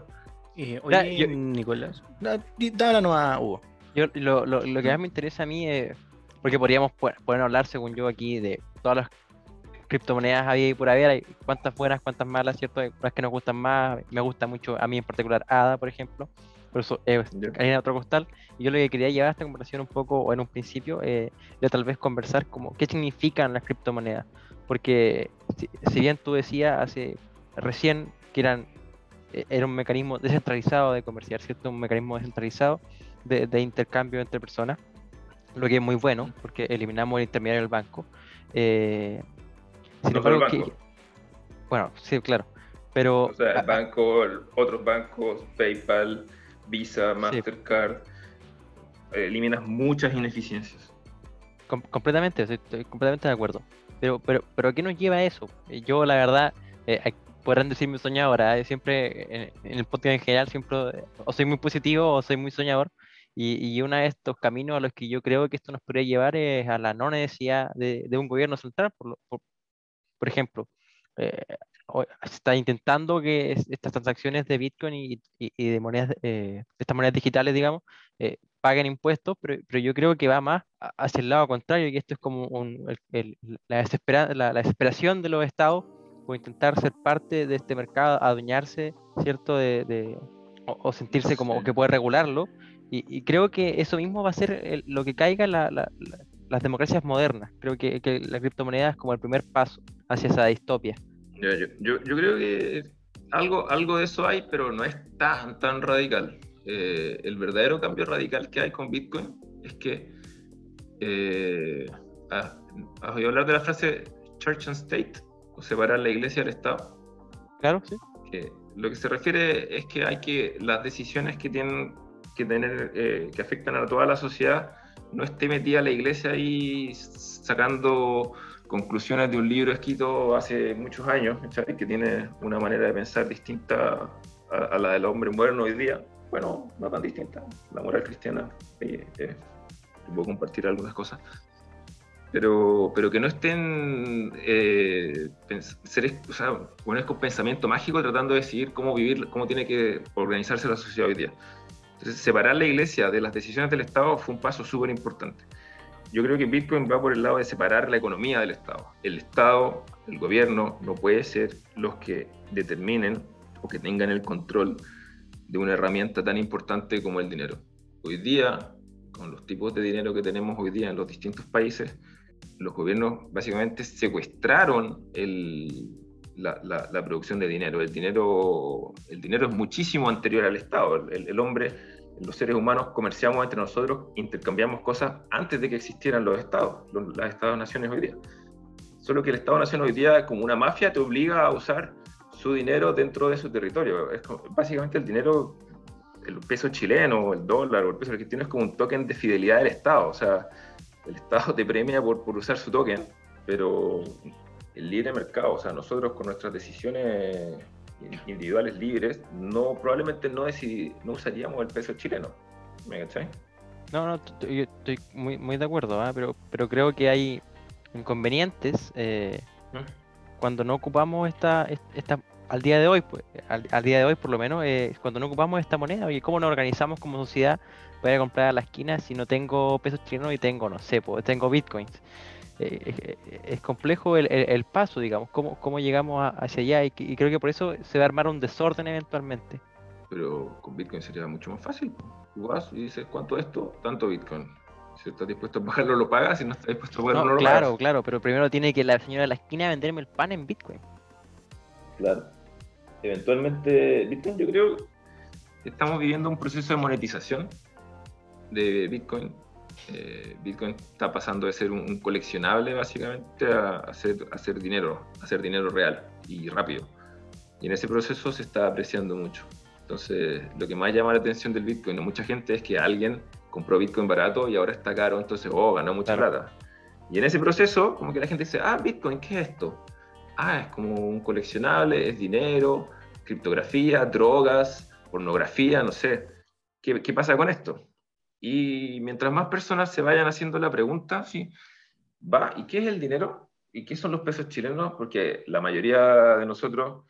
Eh, oye, yo- Nicolás, da, di- dáblanos a Hugo. Yo, lo, lo- lo que más me interesa a mí es, porque podríamos pueden hablar, según yo, aquí de todas las criptomonedas había y por haber, hay cuántas buenas, cuántas malas, ¿cierto? Hay unas que nos gustan más, me gusta mucho, a mí en particular, ADA, por ejemplo, por eso es Ya. harina otro costal, y yo lo que quería llevar a esta conversación un poco, o en un principio, eh, era tal vez conversar como qué significan las criptomonedas, porque si, si bien tú decías hace recién que eran eh, era un mecanismo descentralizado de comerciar, ¿cierto? Un mecanismo descentralizado de, de intercambio entre personas, lo que es muy bueno, porque eliminamos el intermediario del banco. Eh, sin No que- banco. bueno, sí, claro, pero O sea, el banco, otros bancos, PayPal, Visa, Mastercard, eh, eliminas muchas ineficiencias. Com- completamente, estoy, estoy completamente de acuerdo. Pero, pero, pero ¿a qué nos lleva eso? Eh, Yo, la verdad, eh, podrán decirme soñadora, eh, siempre en, en el podcast en general, siempre o soy muy positivo o soy muy soñador. Y, y uno de estos caminos a los que yo creo que esto nos podría llevar es a la no necesidad de, de un gobierno central, por, por, por ejemplo. eh, está intentando que es- estas transacciones de Bitcoin y, y- y de monedas, eh, estas monedas digitales, digamos, eh, paguen impuestos, pero, pero yo creo que va más hacia el lado contrario, que esto es como un- el- el- la, desespera- la, la desesperación de los estados por intentar ser parte de este mercado, adueñarse, ¿cierto? De, de- o, o sentirse como que puede regularlo. Y, y creo que eso mismo va a ser el- lo que caiga la- la- las democracias modernas. Creo que, que la criptomoneda es como el primer paso hacia esa distopia. Yo, yo- yo creo que algo, algo de eso hay, pero no es tan, tan radical. Eh, el verdadero cambio radical que hay con Bitcoin es que... eh, ah, ¿Has oído hablar de la frase Church and State? O separar la iglesia del Estado. Claro, sí. que lo que se refiere es que hay que las decisiones que tienen que tener eh, que afectan a toda la sociedad no esté metida la iglesia ahí sacando conclusiones de un libro escrito hace muchos años ¿cachai? que tiene una manera de pensar distinta a, a la del hombre moderno hoy día bueno no tan distinta la moral cristiana eh, eh, puedo compartir algunas cosas pero, pero que no estén eh, seres, o sea, buenos con pensamiento mágico tratando de decidir cómo vivir, cómo tiene que organizarse la sociedad hoy día. Entonces, separar la iglesia de las decisiones del Estado fue un paso súper importante. Yo creo que Bitcoin va por el lado de separar la economía del Estado. El Estado, el gobierno, no puede ser los que determinen o que tengan el control de una herramienta tan importante como el dinero. Hoy día, con los tipos de dinero que tenemos hoy día en los distintos países, los gobiernos básicamente secuestraron el, la, la- la producción de dinero. El dinero. el dinero es muchísimo anterior al Estado. El, el hombre, los seres humanos comerciamos entre nosotros, intercambiamos cosas antes de que existieran los estados, las estados-naciones hoy día. Solo que el Estado-nación hoy día, como una mafia, te obliga a usar su dinero dentro de su territorio. Es básicamente el dinero, el peso chileno, el dólar o el peso argentino es como un token de fidelidad del Estado. O sea, el Estado te premia por, por usar su token, pero el libre mercado, o sea, nosotros con nuestras decisiones individuales libres, no, probablemente no, no usaríamos el peso chileno. ¿Me cachai? No, no, yo estoy muy, muy de acuerdo, ¿ah? pero, pero creo que hay inconvenientes eh, ¿Mm? cuando no ocupamos esta, esta, al día de hoy, pues, al, día de hoy por lo menos, eh, cuando no ocupamos esta moneda, oye, ¿cómo nos organizamos como sociedad para ir a comprar a la esquina si no tengo pesos chilenos y tengo, no sé, pues tengo bitcoins? Eh, es complejo el, paso, digamos, cómo, cómo llegamos hacia allá y, y, creo que por eso se va a armar un desorden eventualmente. Pero con Bitcoin sería mucho más fácil. Tú vas y dices, ¿cuánto es esto? Tanto Bitcoin. Si estás dispuesto a pagarlo, lo pagas. Si no estás dispuesto a pagarlo, no, lo claro, pagas. Claro, pero primero tiene que la señora de la esquina venderme el pan en Bitcoin. Claro. Eventualmente, Bitcoin, yo creo que estamos viviendo un proceso de monetización de Bitcoin. Eh, Bitcoin está pasando de ser un, coleccionable básicamente a hacer, a hacer dinero, a hacer dinero real y rápido. Y en ese proceso se está apreciando mucho. Entonces, lo que más llama la atención del Bitcoin a mucha gente es que alguien compró Bitcoin barato y ahora está caro, entonces, oh, ganó mucha plata. Y en ese proceso, como que la gente dice, ah, Bitcoin, ¿qué es esto? Ah, es como un coleccionable, es dinero, criptografía, drogas, pornografía, no sé. ¿Qué, qué pasa con esto? Y mientras más personas se vayan haciendo la pregunta, sí, va, ¿y qué es el dinero? ¿Y qué son los pesos chilenos? Porque la mayoría de nosotros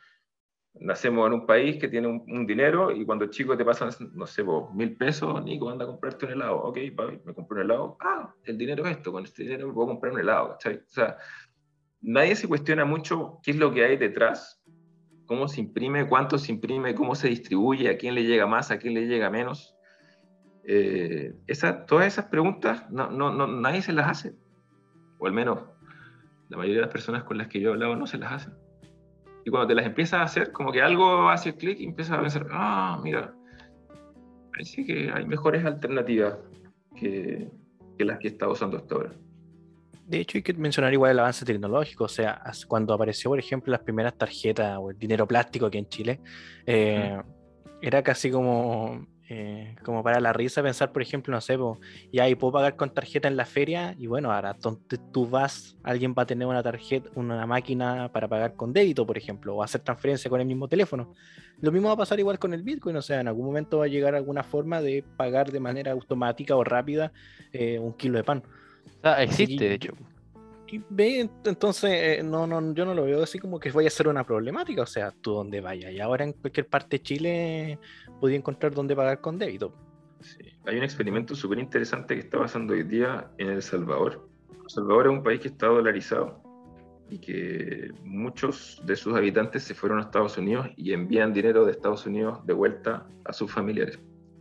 nacemos en un país que tiene un, dinero y cuando chico te pasan, no sé, mil pesos, Nico, anda a comprarte un helado. Ok, me compro un helado. Ah, el dinero es esto, con este dinero puedo comprar un helado. O sea, nadie se cuestiona mucho qué es lo que hay detrás, cómo se imprime, cuánto se imprime, cómo se distribuye, a quién le llega más, a quién le llega menos. Eh, esa, todas esas preguntas no, no, no, nadie se las hace. O al menos la mayoría de las personas con las que yo he hablado no se las hacen. Y cuando te las empiezas a hacer, como que algo hace clic y empiezas a pensar, ah, mira, parece que hay mejores alternativas que, que las que he estado usando hasta ahora. De hecho, hay que mencionar igual el avance tecnológico. O sea, cuando apareció, por ejemplo, las primeras tarjetas o el dinero plástico aquí en Chile, eh, era casi como eh, como para la risa pensar, por ejemplo, no sé, y ahí puedo pagar con tarjeta en la feria y bueno, ahora donde tú vas, alguien va a tener una tarjeta, una máquina para pagar con débito, por ejemplo, o hacer transferencia con el mismo teléfono. Lo mismo va a pasar igual con el Bitcoin, o sea, en algún momento va a llegar alguna forma de pagar de manera automática o rápida eh, un kilo de pan. existe, de hecho ve, entonces, eh, no, no, yo no lo veo así como que vaya a ser una problemática. O sea, tú donde vayas. Y ahora en cualquier parte de Chile podía encontrar dónde pagar con débito. Hay un experimento súper interesante que está pasando hoy día en El Salvador. El Salvador es un país que está dolarizado y que muchos de sus habitantes se fueron a Estados Unidos y envían dinero de Estados Unidos de vuelta a sus familiares.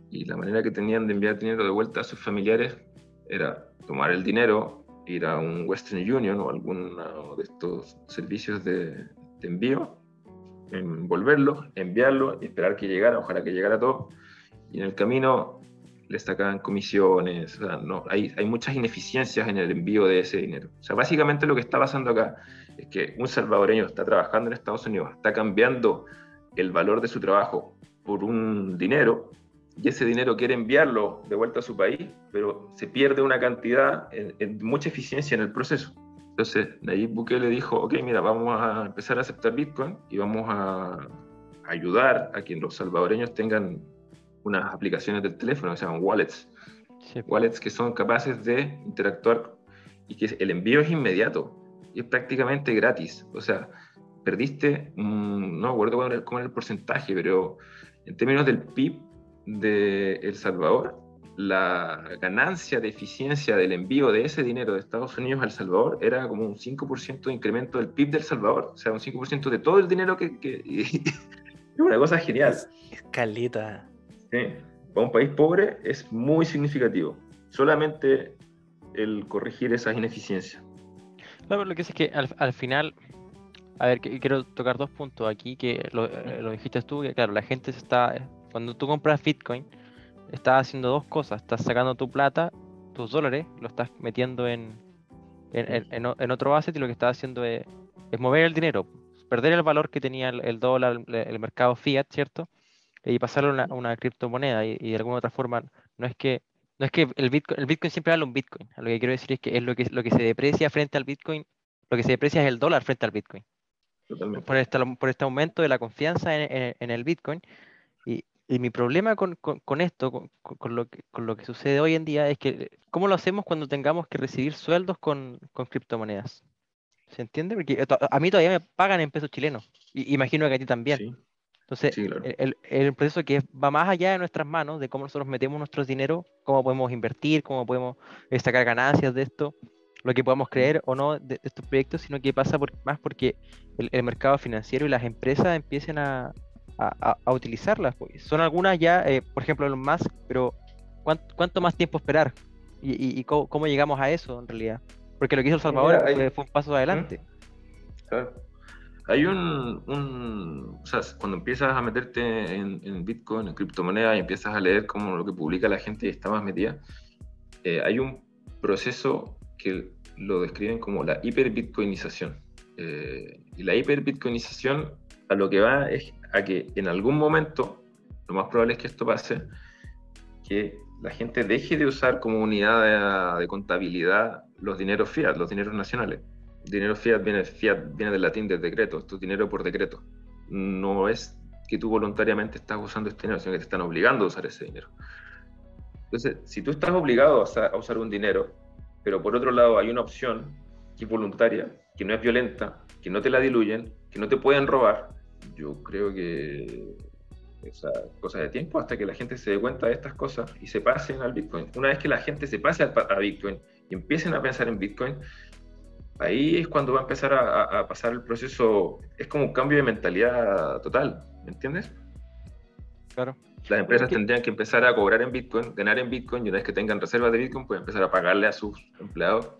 Y la manera que tenían de enviar dinero de vuelta a sus familiares era tomar el dinero, ir a un Western Union o alguno de estos servicios de, envío, envolverlo, enviarlo esperar que llegara, ojalá que llegara todo. Y en el camino les sacaban comisiones, no, hay, hay muchas ineficiencias en el envío de ese dinero. O sea, básicamente lo que está pasando acá es que un salvadoreño está trabajando en Estados Unidos, está cambiando el valor de su trabajo por un dinero y ese dinero quiere enviarlo de vuelta a su país, pero se pierde una cantidad, en, mucha eficiencia en el proceso. Entonces, Nayib Bukele dijo, ok, mira, vamos a empezar a aceptar Bitcoin y vamos a ayudar a que los salvadoreños tengan unas aplicaciones del teléfono que se llaman wallets. Wallets que son capaces de interactuar y que el envío es inmediato y es prácticamente gratis. O sea, perdiste, no me acuerdo cómo era el porcentaje, pero en términos del PIB, de El Salvador, la ganancia de eficiencia del envío de ese dinero de Estados Unidos a El Salvador era como un 5% de incremento del PIB del Salvador, o sea, un 5% de todo el dinero que... es una cosa genial. Escaleta. Sí, para un país pobre es muy significativo. Solamente el corregir esas ineficiencias. No, lo que es, es que al, final, a ver, quiero tocar dos puntos aquí, que lo, eh, lo dijiste tú, que claro, la gente se está cuando tú compras Bitcoin, estás haciendo dos cosas. Estás sacando tu plata, tus dólares, lo estás metiendo en, en, otro asset y lo que estás haciendo es, mover el dinero, perder el valor que tenía el, dólar, el, mercado fiat, ¿cierto? Y pasarlo a una, criptomoneda y, de alguna otra forma no es que no es que el Bitcoin, el Bitcoin siempre vale un Bitcoin. Lo que quiero decir es que es lo que, lo que se deprecia frente al Bitcoin, lo que se deprecia es el dólar frente al Bitcoin. por este, por este aumento de la confianza en, el Bitcoin. Y, mi problema con, esto, con, lo que, con lo que sucede hoy en día, es que ¿cómo lo hacemos cuando tengamos que recibir sueldos con, criptomonedas? ¿Se entiende? Porque eh, a mí todavía me pagan en pesos chilenos. Y imagino que a ti también. Entonces, el, proceso que va más allá de nuestras manos, de cómo nosotros metemos nuestro dinero, cómo podemos invertir, cómo podemos eh, sacar ganancias de esto, lo que podamos creer o no de, estos proyectos, sino que pasa por, más porque el, mercado financiero y las empresas empiecen a, utilizarlas. Pues. Son algunas ya, eh, por ejemplo, los más, pero ¿cuánto, más tiempo esperar? ¿Y, cómo, llegamos a eso en realidad? Porque lo que hizo El Salvador fue, un paso adelante. Claro. Hay un, o sea, cuando empiezas a meterte en, Bitcoin, en criptomonedas, y empiezas a leer como lo que publica la gente y está más metida, eh, hay un proceso que lo describen como la hiperbitcoinización. Eh, y la hiperbitcoinización a lo que va es que en algún momento, lo más probable es que esto pase, que la gente deje de usar como unidad de, contabilidad los dineros fiat, los dineros nacionales. Dinero fiat viene, fiat viene del latín de decreto, es dinero por decreto. No es que tú voluntariamente estás usando este dinero, sino que te están obligando a usar ese dinero. Entonces, si tú estás obligado a usar un dinero pero por otro lado hay una opción que es voluntaria, que no es violenta, que no te la diluyen, que no te pueden robar, yo creo que esa cosa de tiempo hasta que la gente se dé cuenta de estas cosas y se pasen al Bitcoin. Una vez que la gente se pase a Bitcoin y empiecen a pensar en Bitcoin, ahí es cuando va a empezar a, pasar el proceso, es como un cambio de mentalidad total, ¿me entiendes? Claro. Las empresas tendrían que empezar a cobrar en Bitcoin, ganar en Bitcoin, y una vez que tengan reservas de Bitcoin, pueden empezar a pagarle a sus empleados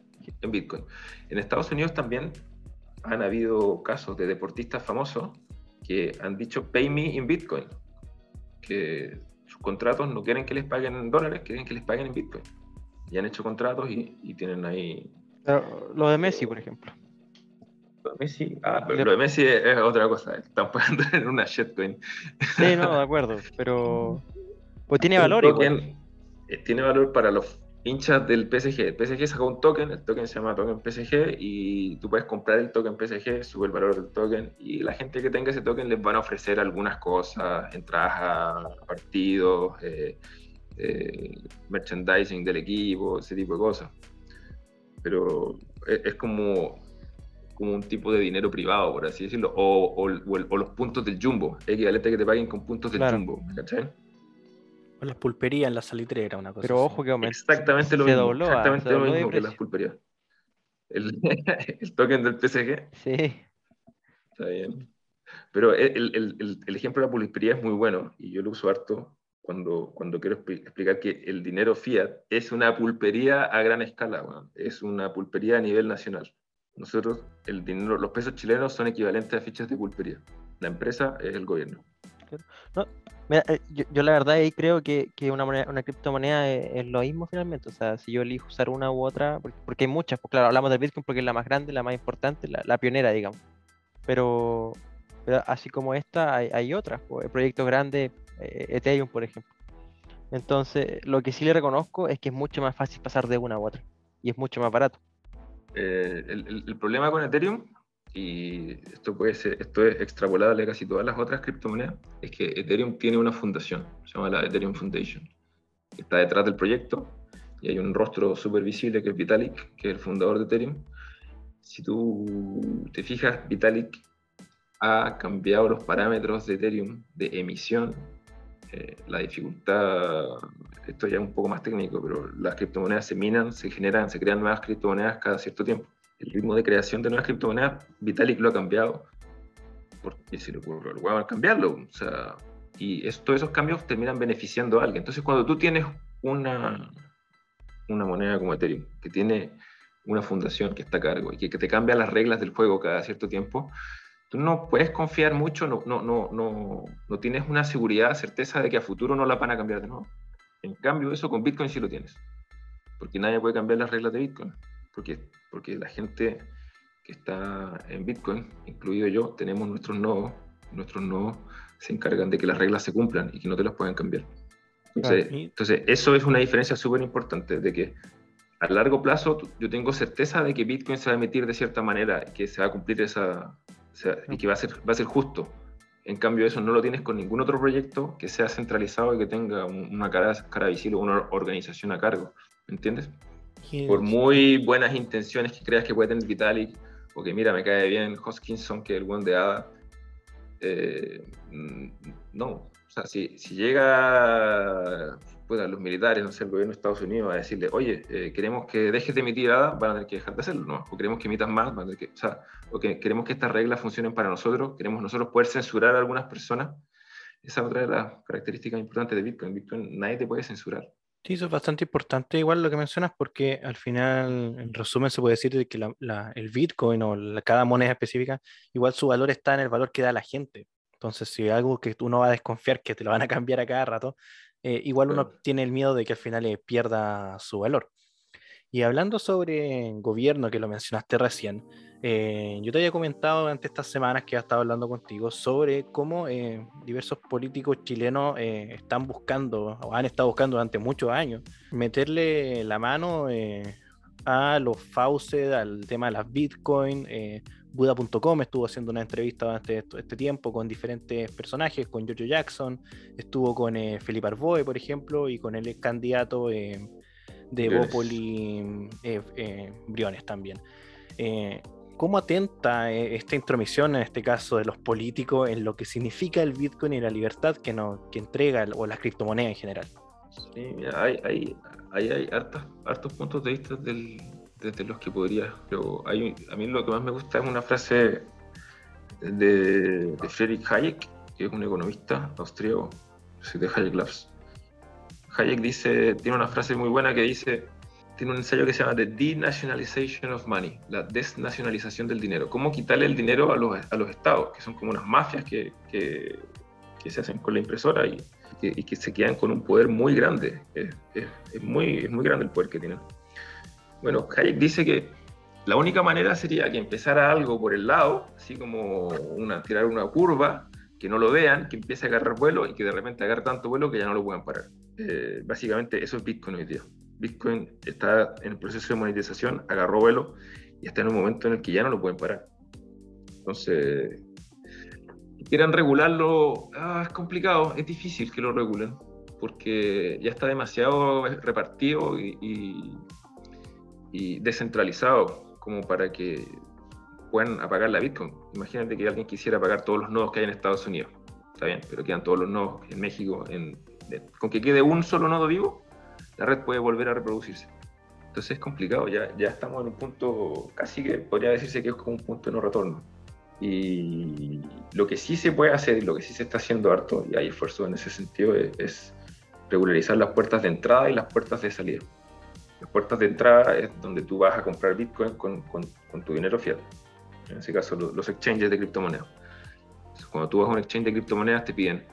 en Bitcoin. En Estados Unidos también han habido casos de deportistas famosos que han dicho pay me in Bitcoin, que sus contratos no quieren que les paguen en dólares, quieren que les paguen en Bitcoin. Y han hecho contratos y, tienen ahí... lo de Messi, por ejemplo. Messi, ah, pero lo de Messi es, otra cosa. Están pagando en una shitcoin. Sí, no, de acuerdo, pero. Pues tiene valor igual. Eh, tiene valor para los hinchas del PSG. El PSG sacó un token, el token se llama token PSG, y tú puedes comprar el token PSG, sube el valor del token, y la gente que tenga ese token les van a ofrecer algunas cosas, entradas a partidos, eh, eh, merchandising del equipo, ese tipo de cosas. Pero es como como un tipo de dinero privado, por así decirlo, o, o, los puntos del jumbo, equivalente a que te paguen con puntos del jumbo, ¿cachai? O las pulperías, la salitrera, una cosa Pero ojo que aumentó. Exactamente lo mismo, ah, exactamente lo mismo que las pulperías. El, el, token del PSG. Sí. Está bien. Pero el, el, el, ejemplo de la pulpería es muy bueno y yo lo uso harto cuando, cuando quiero explicar que el dinero fiat es una pulpería a gran escala, es una pulpería a nivel nacional. Nosotros, el dinero, los pesos chilenos son equivalentes a fichas de pulpería. La empresa es el gobierno. Eh, yo, la verdad ahí creo que, una, una criptomoneda es, lo mismo finalmente. O sea, si yo elijo usar una u otra, porque, hay muchas, pues claro, hablamos del Bitcoin porque es la más grande, la más importante, la, pionera, digamos. Pero, así como esta, hay, otras, pues, proyectos grandes, eh, Ethereum, por ejemplo. Entonces, lo que sí le reconozco es que es mucho más fácil pasar de una a otra y es mucho más barato. Eh, el, problema con Ethereum, y esto, puede ser, esto es extrapolable a casi todas las otras criptomonedas, es que Ethereum tiene una fundación, se llama la Ethereum Foundation, está detrás del proyecto, y hay un rostro súper visible que es Vitalik, que es el fundador de Ethereum. Si tú te fijas, Vitalik ha cambiado los parámetros de Ethereum de emisión eh, la dificultad, esto ya es un poco más técnico, pero las criptomonedas se minan, se generan, se crean nuevas criptomonedas cada cierto tiempo. El ritmo de creación de nuevas criptomonedas, Vitalik lo ha cambiado, porque se le ocurrió a cambiarlo. O sea, y todos esos cambios terminan beneficiando a alguien. Entonces, cuando tú tienes una, una moneda como Ethereum, que tiene una fundación que está a cargo y que, que te cambia las reglas del juego cada cierto tiempo, tú no puedes confiar mucho, no, no, no, no, no tienes una seguridad, certeza de que a futuro no la van a cambiar de nuevo. En cambio, eso con Bitcoin sí lo tienes. Porque nadie puede cambiar las reglas de Bitcoin. Porque, porque la gente que está en Bitcoin, incluido yo, tenemos nuestros nodos. Nuestros nodos se encargan de que las reglas se cumplan y que no te las puedan cambiar. Entonces, entonces eso es una diferencia súper importante, de que a largo plazo yo tengo certeza de que Bitcoin se va a emitir de cierta manera, que se va a cumplir esa, sea, y que va a ser, va a ser justo. En cambio, eso no lo tienes con ningún otro proyecto que sea centralizado y que tenga una cara, cara visible, una organización a cargo. ¿Me entiendes? Por muy buenas intenciones que creas que puede tener Vitalik, o que mira, me cae bien Hoskinson, que es el buen de Ada, eh, mm, no. O sea, si, si llega pues, los militares, no sé, el gobierno de Estados Unidos a decirle, oye, eh, queremos que dejes de emitir ADA, van a tener que dejar de hacerlo, ¿no? O queremos que emitas más, van a tener que, o sea, o que queremos que estas reglas funcionen para nosotros, queremos nosotros poder censurar a algunas personas. Esa es otra de las características importantes de Bitcoin. Bitcoin nadie te puede censurar. Sí, eso es bastante importante, igual lo que mencionas, porque al final, en resumen, se puede decir que el Bitcoin o cada moneda específica, igual su valor está en el valor que da la gente. Entonces, si hay algo que tú no vas a desconfiar que te lo van a cambiar a cada rato, eh, igual uno tiene el miedo de que al final le pierda su valor. Y hablando sobre gobierno, que lo mencionaste recién, eh, yo te había comentado durante estas semanas que he estado hablando contigo sobre cómo eh, diversos políticos chilenos están buscando, o han estado buscando durante muchos años, meterle la mano a los fauces, al tema de las Bitcoin, Buda.com estuvo haciendo una entrevista durante este tiempo con diferentes personajes, con Giorgio Jackson, estuvo con eh, Felipe Arboe, por ejemplo, y con el ex candidato eh, de Bópoli, eh, Briones también. ¿Cómo atenta esta intromisión, en este caso de los políticos, en lo que significa el Bitcoin y la libertad que, no, que entrega o las criptomonedas en general? Sí, hay, hay, hay, hartos puntos de vista desde los que podría. Pero hay, a mí lo que más me gusta es una frase de, de Friedrich Hayek, que es un economista austríaco, de Hayek Labs. Hayek dice, tiene una frase muy buena que dice, tiene un ensayo que se llama The Denationalization of Money, la desnacionalización del dinero. ¿Cómo quitarle el dinero a los, a los estados, que son como unas mafias que, que, se hacen con la impresora y, y, que, se quedan con un poder muy grande? Es, es, muy, es muy grande el poder que tienen. Bueno, Hayek dice que la única manera sería que empezara algo por el lado, así como una, tirar una curva, que no lo vean, que empiece a agarrar vuelo y que de repente agarre tanto vuelo que ya no lo puedan parar. Eh, básicamente eso es Bitcoin hoy día. Bitcoin está en el proceso de monetización, agarró vuelo y está en un momento en el que ya no lo pueden parar. Entonces, quieran regularlo, ah, es complicado, es difícil que lo regulen, porque ya está demasiado repartido y descentralizado como para que puedan apagar la Bitcoin. Imagínate que alguien quisiera apagar todos los nodos que hay en Estados Unidos. Está bien, pero quedan todos los nodos en México. Con que quede un solo nodo vivo, la red puede volver a reproducirse. Entonces es complicado, ya, ya estamos en un punto, casi que podría decirse que es como un punto de no retorno. Y lo que sí se puede hacer, lo que sí se está haciendo harto, y hay esfuerzo en ese sentido, es regularizar las puertas de entrada y las puertas de salida. Las puertas de entrada es donde tú vas a comprar Bitcoin con, con, tu dinero fiat. En ese caso, los, exchanges de criptomonedas. Cuando tú vas a un exchange de criptomonedas, te piden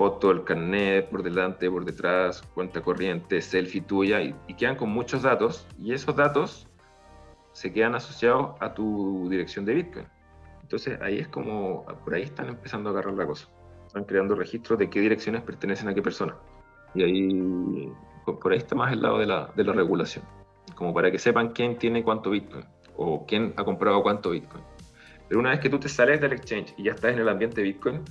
foto, el carnet por delante, por detrás, cuenta corriente, selfie tuya, y, quedan con muchos datos. Y esos datos se quedan asociados a tu dirección de Bitcoin. Entonces ahí es como, por ahí están empezando a agarrar la cosa. Están creando registros de qué direcciones pertenecen a qué persona. Y ahí por ahí está más el lado de la, de la regulación, como para que sepan quién tiene cuánto Bitcoin o quién ha comprado cuánto Bitcoin. Pero una vez que tú te sales del exchange y ya estás en el ambiente Bitcoin,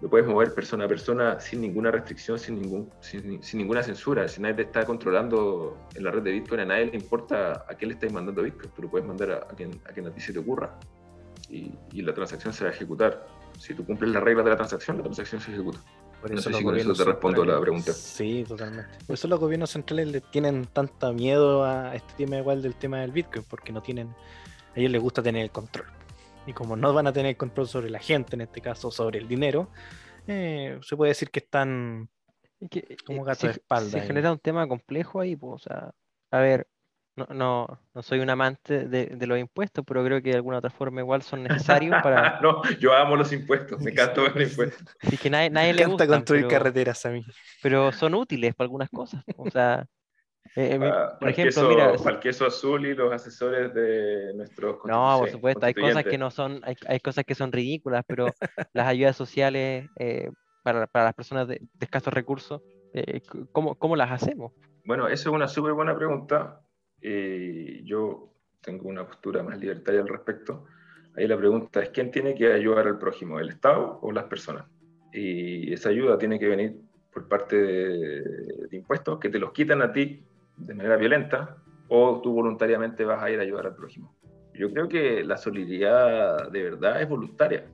lo puedes mover persona a persona sin ninguna restricción, sin, ningún, sin, ninguna censura. Si nadie te está controlando en la red de Bitcoin, a nadie le importa a quién le estáis mandando Bitcoin. Tú lo puedes mandar a, quien, a quien a ti se te ocurra. Y, y, la transacción se va a ejecutar. Si tú cumples las reglas de la transacción, la transacción se ejecuta. Por eso, no sé te respondo la pregunta. Sí, totalmente. Por eso los gobiernos centrales le tienen tanta miedo a este tema igual del tema del Bitcoin, porque no tienen, a ellos les gusta tener el control. Y como no van a tener control sobre la gente, en este caso sobre el dinero, eh, se puede decir que están como eh, gato de espalda. Se genera un tema complejo ahí, pues, o sea, a ver, no, no, no, soy un amante de, los impuestos, pero creo que de alguna otra forma igual son necesarios para... no, yo amo los impuestos, me encanta ver los impuestos. Sí, que nadie, nadie le gusta construir carreteras a mí. Pero son útiles para algunas cosas. O sea, eh, eh, por ejemplo, mira... Para el queso azul y los asesores de nuestros... No, por supuesto, hay cosas que no son, hay, hay cosas que son ridículas, pero las ayudas sociales eh, para, para, las personas de, escasos recursos, ¿cómo, ¿cómo las hacemos? Bueno, eso es una súper buena pregunta yo tengo una postura más libertaria al respecto. Ahí la pregunta es, ¿quién tiene que ayudar al prójimo, el Estado o las personas? Y esa ayuda tiene que venir por parte de, de impuestos que te los quitan a ti de manera violenta o tú voluntariamente vas a ir a ayudar al prójimo. Yo creo que la solidaridad de verdad es voluntaria,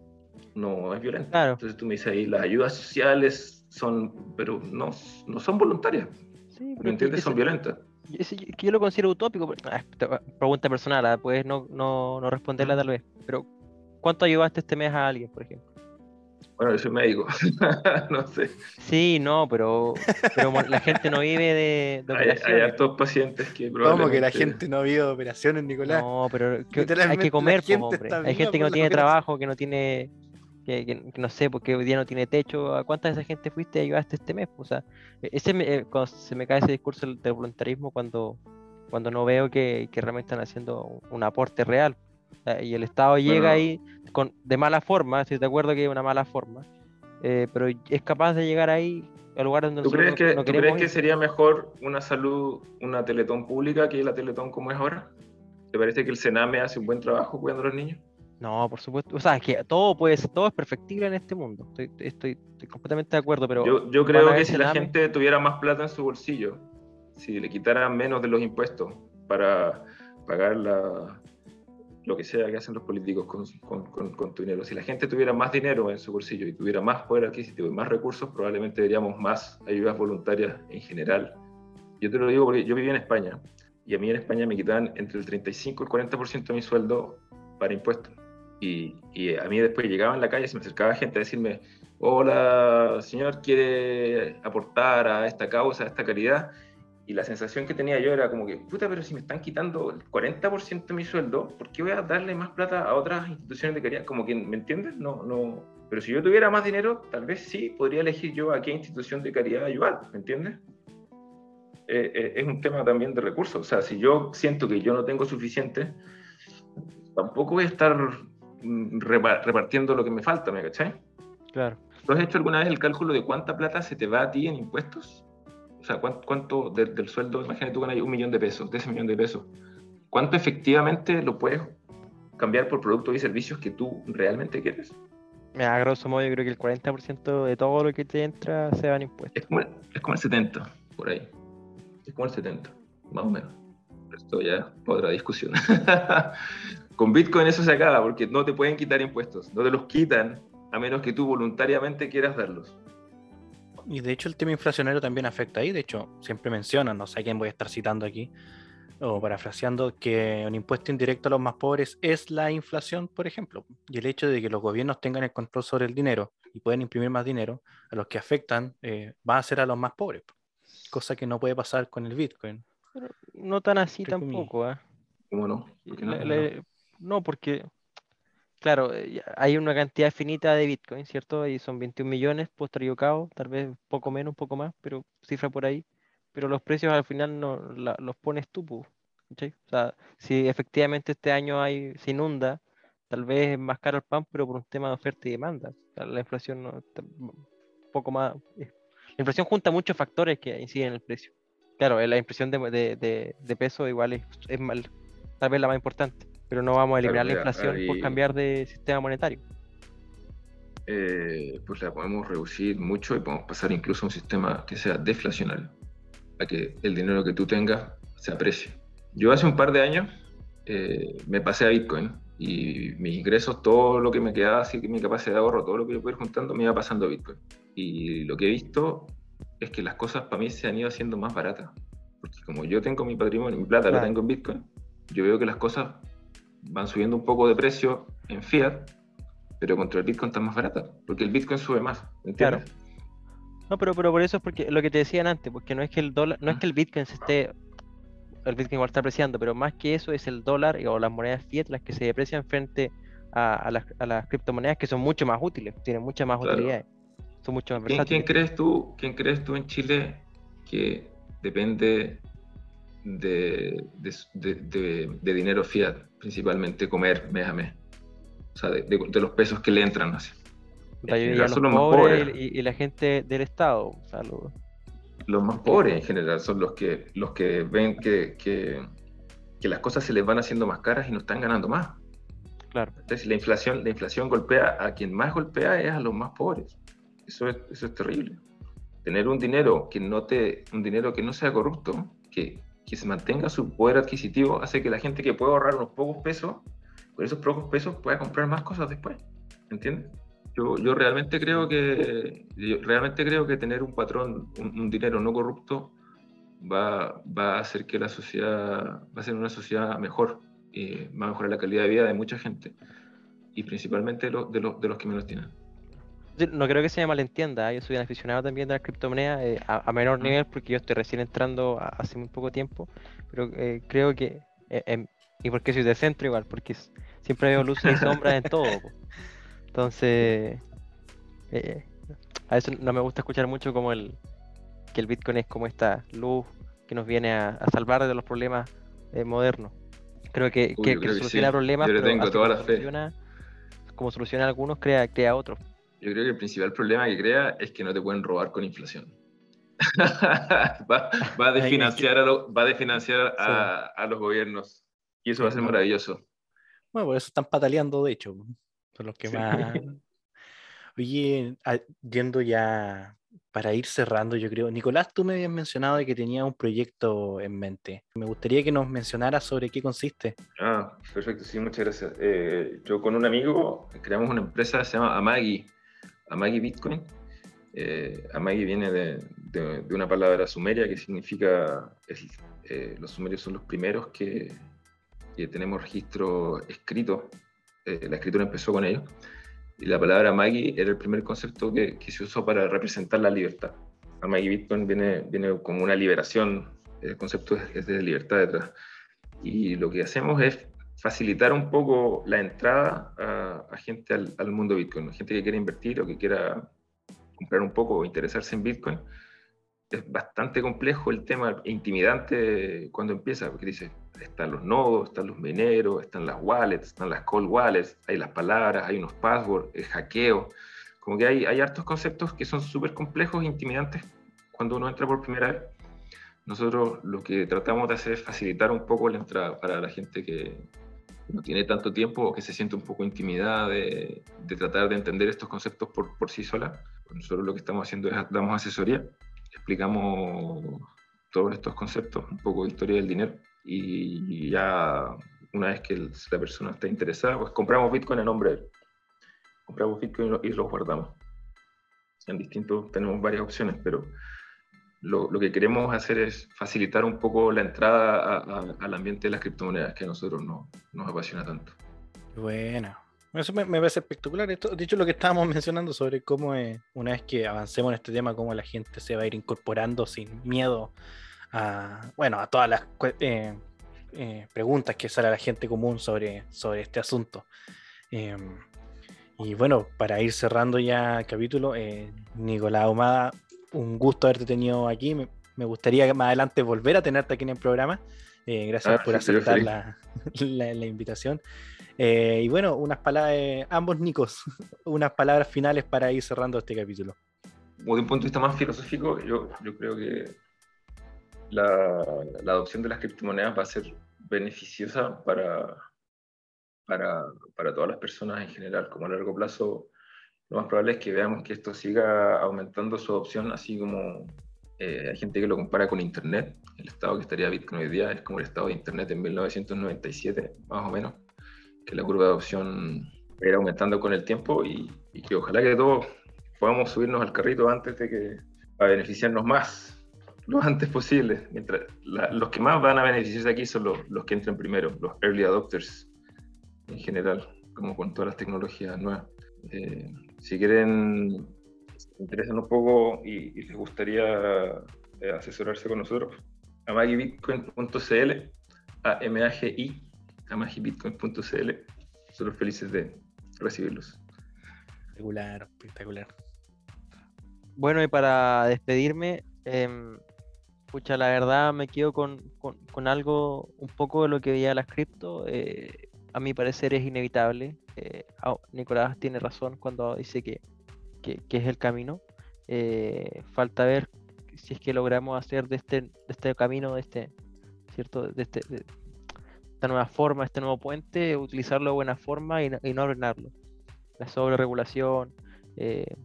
no es violenta. Claro. Entonces tú me dices ahí, las ayudas sociales son, pero no, no son voluntarias, Sí, ¿me entiendes? Son violentas. Que yo lo considero utópico. ah, pregunta personal, ah, puedes no, no, no responderla tal vez. Pero, ¿cuánto ayudaste este mes a alguien, por ejemplo? Bueno, yo soy médico, no sé. Sí, no, pero, pero la gente no vive de, de Hay, hay hartos pacientes que ¿Cómo que la probablemente... gente no vio operaciones, Nicolás? No, pero que- hay que comer, po, gente hombre. Hay gente que no tiene trabajo, que no tiene, que, que- que no sé, porque hoy día no tiene techo. ¿A cuánta de esa gente fuiste y ayudaste este mes? O sea, e- ese me- eh, cuando se me cae ese discurso del, voluntarismo cuando, cuando no veo que, que realmente están haciendo un, un aporte real. Sea, y el Estado llega Bueno. ahí con, de mala forma, estoy de acuerdo que es una mala forma, eh, pero es capaz de llegar ahí a lugares donde ¿Tú crees, que, no ¿tú crees que sería mejor una salud, una teletón pública que la teletón como es ahora? ¿Te parece que el Sename hace un buen trabajo cuidando a los niños? No, por supuesto. O sea, es que todo puede ser, todo es perfectible en este mundo. Estoy, estoy, estoy completamente de acuerdo, pero Yo, yo creo que si la Sename. gente tuviera más plata en su bolsillo, si le quitaran menos de los impuestos para pagar la, lo que sea que hacen los políticos con, con- con- con tu dinero, si la gente tuviera más dinero en su bolsillo y tuviera más poder adquisitivo y más recursos, probablemente veríamos más ayudas voluntarias en general. Yo te lo digo porque yo viví en España y a mí en España me quitaban entre el 35 y el 40% de mi sueldo para impuestos. Y, y a mí después llegaba en la calle se me acercaba gente a decirme, hola, señor, ¿quiere aportar a esta causa, a esta caridad? Y la sensación que tenía yo era como que, puta, pero si me están quitando el 40% de mi sueldo, ¿por qué voy a darle más plata a otras instituciones de caridad? Como que, ¿me entiendes? No, no. Pero si yo tuviera más dinero, tal vez sí podría elegir yo a qué institución de caridad ayudar, ¿me entiendes? Eh, eh, es un tema también de recursos. O sea, si yo siento que yo no tengo suficiente, tampoco voy a estar mm, repa- repartiendo lo que me falta, ¿me cachai? Claro. ¿Tú has hecho alguna vez el cálculo de cuánta plata se te va a ti en impuestos? O sea, ¿cuánto, cuánto de- del sueldo, imagínate tú ganas un millón de pesos, de ese millón de pesos, ¿cuánto efectivamente lo puedes cambiar por productos y servicios que tú realmente quieres? A grosso modo, yo creo que el 40% de todo lo que te entra se van impuestos. Es como, el, es como el 70, por ahí. Es como el 70, más o menos. Esto ya es otra discusión. Con Bitcoin eso se acaba porque no te pueden quitar impuestos, no te los quitan a menos que tú voluntariamente quieras darlos. Y de hecho el tema inflacionario también afecta ahí. De hecho, siempre mencionan, no sé a quién voy a estar citando aquí, o parafraseando, que un impuesto indirecto a los más pobres es la inflación, por ejemplo. Y el hecho de que los gobiernos tengan el control sobre el dinero y pueden imprimir más dinero, a los que afectan eh, va a ser a los más pobres. Cosa que no puede pasar con el Bitcoin. Pero no tan así tampoco, ¿ah? ¿Cómo no? ¿Por qué no? La- la- no, porque, claro, eh, hay una cantidad finita de Bitcoin, ¿cierto? Y son 21 millones puesto equivocado, tal vez poco menos, un poco más, pero cifra por ahí. Pero los precios al final no los pones tú. O sea, si efectivamente este año hay, se inunda, tal vez es más caro el pan, pero por un tema de oferta y demanda. La inflación no, un poco más. eh, La inflación junta muchos factores que inciden en el precio. Claro, eh, la impresión de, peso igual es, es mal, tal vez la más importante, pero no vamos a eliminar Claro, la inflación por ahí- cambiar de sistema monetario. eh, pues la podemos reducir mucho y podemos pasar incluso a un sistema que sea deflacionario, a que el dinero que tú tengas se aprecie. Yo hace un par de años eh, me pasé a Bitcoin y mis ingresos, todo lo que me quedaba, así que mi capacidad de ahorro, todo lo que yo puedo ir juntando, me iba pasando a Bitcoin. Y lo que he visto es que las cosas para mí se han ido haciendo más baratas. Porque como yo tengo mi patrimonio, mi plata Claro. la tengo en Bitcoin, yo veo que las cosas van subiendo un poco de precio en fiat, pero contra el Bitcoin están más baratas, porque el Bitcoin sube más, ¿entiendes? No, pero, pero por eso es porque lo que te decían antes, porque no es que el dólar, no es que el Bitcoin se esté, el Bitcoin igual está apreciando, pero más que eso es el dólar o las monedas fiat las que se deprecian frente a, a las, a las criptomonedas que son mucho más útiles, tienen muchas más Claro. utilidades, son mucho más ¿Quién, versátiles. quién crees tú, quién crees tú en Chile que depende de, de- de- de- de dinero fiat, principalmente comer mes a mes? O sea, de, de- de los pesos que le entran así. En los son los más pobres pobres. y, y la gente del Estado, o sea, lo- Los más pobres en general son los que, los que ven que, que, que las cosas se les van haciendo más caras y no están ganando más. Claro. Entonces, la inflación, la inflación golpea a quien más golpea es a los más pobres. Eso es, eso es terrible. Tener un dinero que no te, un dinero que no sea corrupto, que, que se mantenga su poder adquisitivo, hace que la gente que puede ahorrar unos pocos pesos, con esos pocos pesos pueda comprar más cosas después. ¿Entiendes? Yo, yo realmente creo que realmente creo que tener un patrón, un, dinero no corrupto, va, va, a hacer que la sociedad va a ser una sociedad mejor y va a mejorar la calidad de vida de mucha gente y principalmente de, de los que menos tienen. No creo que se me malentienda, ¿eh? yo soy un aficionado también de las criptomonedas eh, a, a, menor nivel porque yo estoy recién entrando hace muy poco tiempo, pero eh, creo que, eh, y porque soy de centro igual, porque siempre veo luces y sombras en todo. Entonces, a veces no me gusta escuchar mucho como el, que el Bitcoin es como esta luz que nos viene a, a salvar de los problemas modernos. Creo que, Uy, que, que soluciona sí. problemas, le tengo toda la fe. Soluciona, como soluciona algunos, crea, crea otros. Yo creo que el principal problema que crea es que no te pueden robar con inflación. va, va, a desfinanciar, a, lo, va a, desfinanciar a, a, los gobiernos. Y eso va a ser maravilloso. Bueno, por eso están pataleando, de hecho. Son los que más. Oye, yendo ya para ir cerrando, yo creo. Nicolás, tú me habías mencionado de que tenía un proyecto en mente. Me gustaría que nos mencionaras sobre qué consiste. Ah, perfecto, sí, muchas gracias. Eh, yo con un amigo creamos una empresa que se llama Amagi, Amagi Bitcoin. Eh, Amagi viene de, una palabra sumeria que significa, es, eh, los sumerios son los primeros que, tenemos registro escrito. Eh, la escritura empezó con ellos. Y la palabra Magi era el primer concepto que, que, se usó para representar la libertad. Amagi Bitcoin viene, viene como una liberación, el concepto es de libertad detrás. Y lo que hacemos es facilitar un poco la entrada a, a gente al, al, mundo Bitcoin, gente que quiera invertir o que quiera comprar un poco o interesarse en Bitcoin. Es bastante complejo el tema, intimidante cuando empieza, porque dice, están los nodos, están los mineros, están las wallets, están las cold wallets, hay las palabras, hay unos passwords, el hackeo. Como que hay, hay hartos conceptos que son súper complejos e intimidantes cuando uno entra por primera vez. Nosotros lo que tratamos de hacer es facilitar un poco la entrada para la gente que no tiene tanto tiempo o que se siente un poco intimidada de, de tratar de entender estos conceptos por, por sí sola. Nosotros lo que estamos haciendo es damos asesoría, explicamos todos estos conceptos, un poco de historia del dinero y ya una vez que la persona está interesada, pues compramos Bitcoin en nombre de él. Compramos Bitcoin y los guardamos. En distintos, tenemos varias opciones, pero lo, que queremos hacer es facilitar un poco la entrada al ambiente de las criptomonedas, que a nosotros no, nos apasiona tanto. Bueno, eso me, parece espectacular. Esto, de lo que estábamos mencionando sobre cómo una vez que avancemos en este tema, cómo la gente se va a ir incorporando sin miedo a, bueno, a todas las eh, eh, preguntas que sale a la gente común sobre, sobre este asunto. Eh, y bueno, para ir cerrando ya el capítulo, eh, Nicolás Ahumada, un gusto haberte tenido aquí. Me, me, gustaría más adelante volver a tenerte aquí en el programa. gracias ah, por aceptar la, la, la, invitación. y bueno, unas palabras, ambos Nicos, unas palabras finales para ir cerrando este capítulo. Desde un punto de vista más filosófico, yo, yo creo que la, la, adopción de las criptomonedas va a ser beneficiosa para, para, para, todas las personas en general. Como a largo plazo, lo más probable es que veamos que esto siga aumentando su adopción, así como eh, hay gente que lo compara con Internet. El estado que estaría Bitcoin hoy día es como el estado de Internet en 1997, más o menos, que la curva de adopción era aumentando con el tiempo y, que ojalá que todos podamos subirnos al carrito antes de que a beneficiarnos más lo antes posible. Mientras, los que más van a beneficiarse aquí son los, que entran primero, los early adopters en general, como con todas las tecnologías nuevas. Eh, si quieren, interesan un poco y, les gustaría eh, asesorarse con nosotros, amagibitcoin.cl, a m a g i amagibitcoin.cl. Nosotros felices de recibirlos. Espectacular, espectacular. Bueno, y para despedirme, eh, la verdad me quedo con, con, con, algo, un poco de lo que veía las cripto. Eh, a mi parecer es inevitable. Eh, oh, Nicolás tiene razón cuando dice que, que, que es el camino. Eh, falta ver si es que logramos hacer de este, de este camino, de este, ¿cierto? De este, de, esta nueva forma, este nuevo puente, utilizarlo de buena forma y no, y no arruinarlo. La sobreregulación, eh,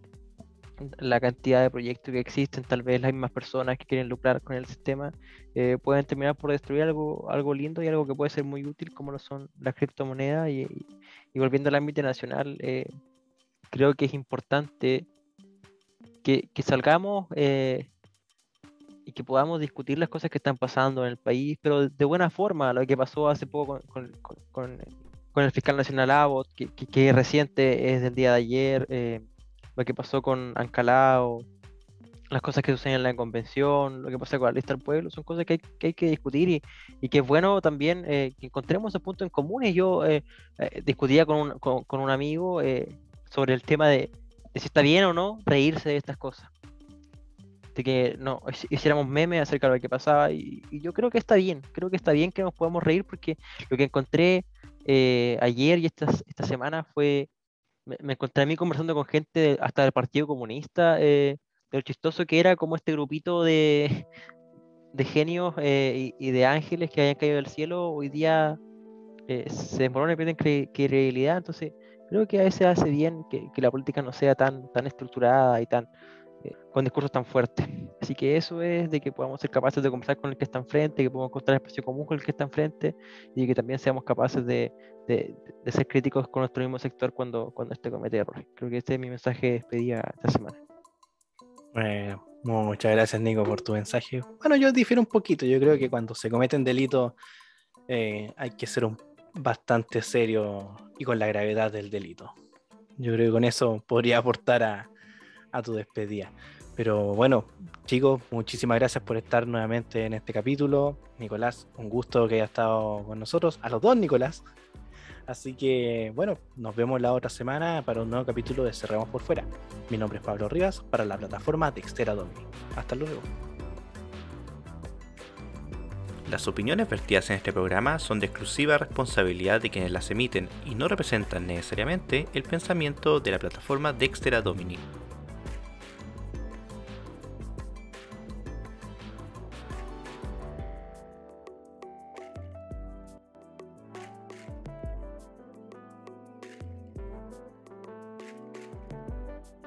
la cantidad de proyectos que existen, tal vez las mismas personas que quieren lucrar con el sistema, eh, pueden terminar por destruir algo, algo lindo y algo que puede ser muy útil como lo son las criptomonedas. Y, volviendo al ámbito nacional, eh, creo que es importante que, salgamos eh, y que podamos discutir las cosas que están pasando en el país, pero de buena forma, lo que pasó hace poco con, el fiscal nacional Abbott, que, que, que, reciente es del día de ayer, lo que pasó con Ancalao, las cosas que suceden en la convención, lo que pasa con la lista del pueblo, son cosas que hay que, hay que discutir y, y, que es bueno también eh, que encontremos esos puntos en común. Y yo eh, eh, discutía con un, con, con un amigo eh, sobre el tema de, de, si está bien o no reírse de estas cosas. De que no hiciéramos memes acerca de lo que pasaba y, y, yo creo que está bien, creo que está bien que nos podamos reír porque lo que encontré eh, ayer y esta, esta semana fue, me, encontré a mí conversando con gente hasta del Partido Comunista, eh, lo chistoso que era como este grupito de, de genios eh, y, de ángeles que habían caído del cielo, hoy día eh, se desmoronan y pierden cre credibilidad, entonces creo que a veces hace bien que, que, la política no sea tan, tan estructurada y tan con discursos tan fuertes. Así que eso es de que podamos ser capaces de conversar con el que está enfrente, que podamos encontrar espacio común con el que está enfrente y que también seamos capaces de, de, de ser críticos con nuestro mismo sector cuando, cuando este comete errores. Creo que este es mi mensaje de despedida esta semana. Eh, muchas gracias, Nico, por tu mensaje. Bueno, yo difiero un poquito. Yo creo que cuando se cometen delitos eh, hay que ser un, bastante serio y con la gravedad del delito. Yo creo que con eso podría aportar a, a tu despedida. Pero bueno, chicos, muchísimas gracias por estar nuevamente en este capítulo. Nicolás, un gusto que haya estado con nosotros. A los dos, Nicolás. Así que bueno, nos vemos la otra semana para un nuevo capítulo de Cerramos por Fuera. Mi nombre es Pablo Rivas para la plataforma Dextera Domini. Hasta luego. Las opiniones vertidas en este programa son de exclusiva responsabilidad de quienes las emiten y no representan necesariamente el pensamiento de la plataforma Dextera Domini.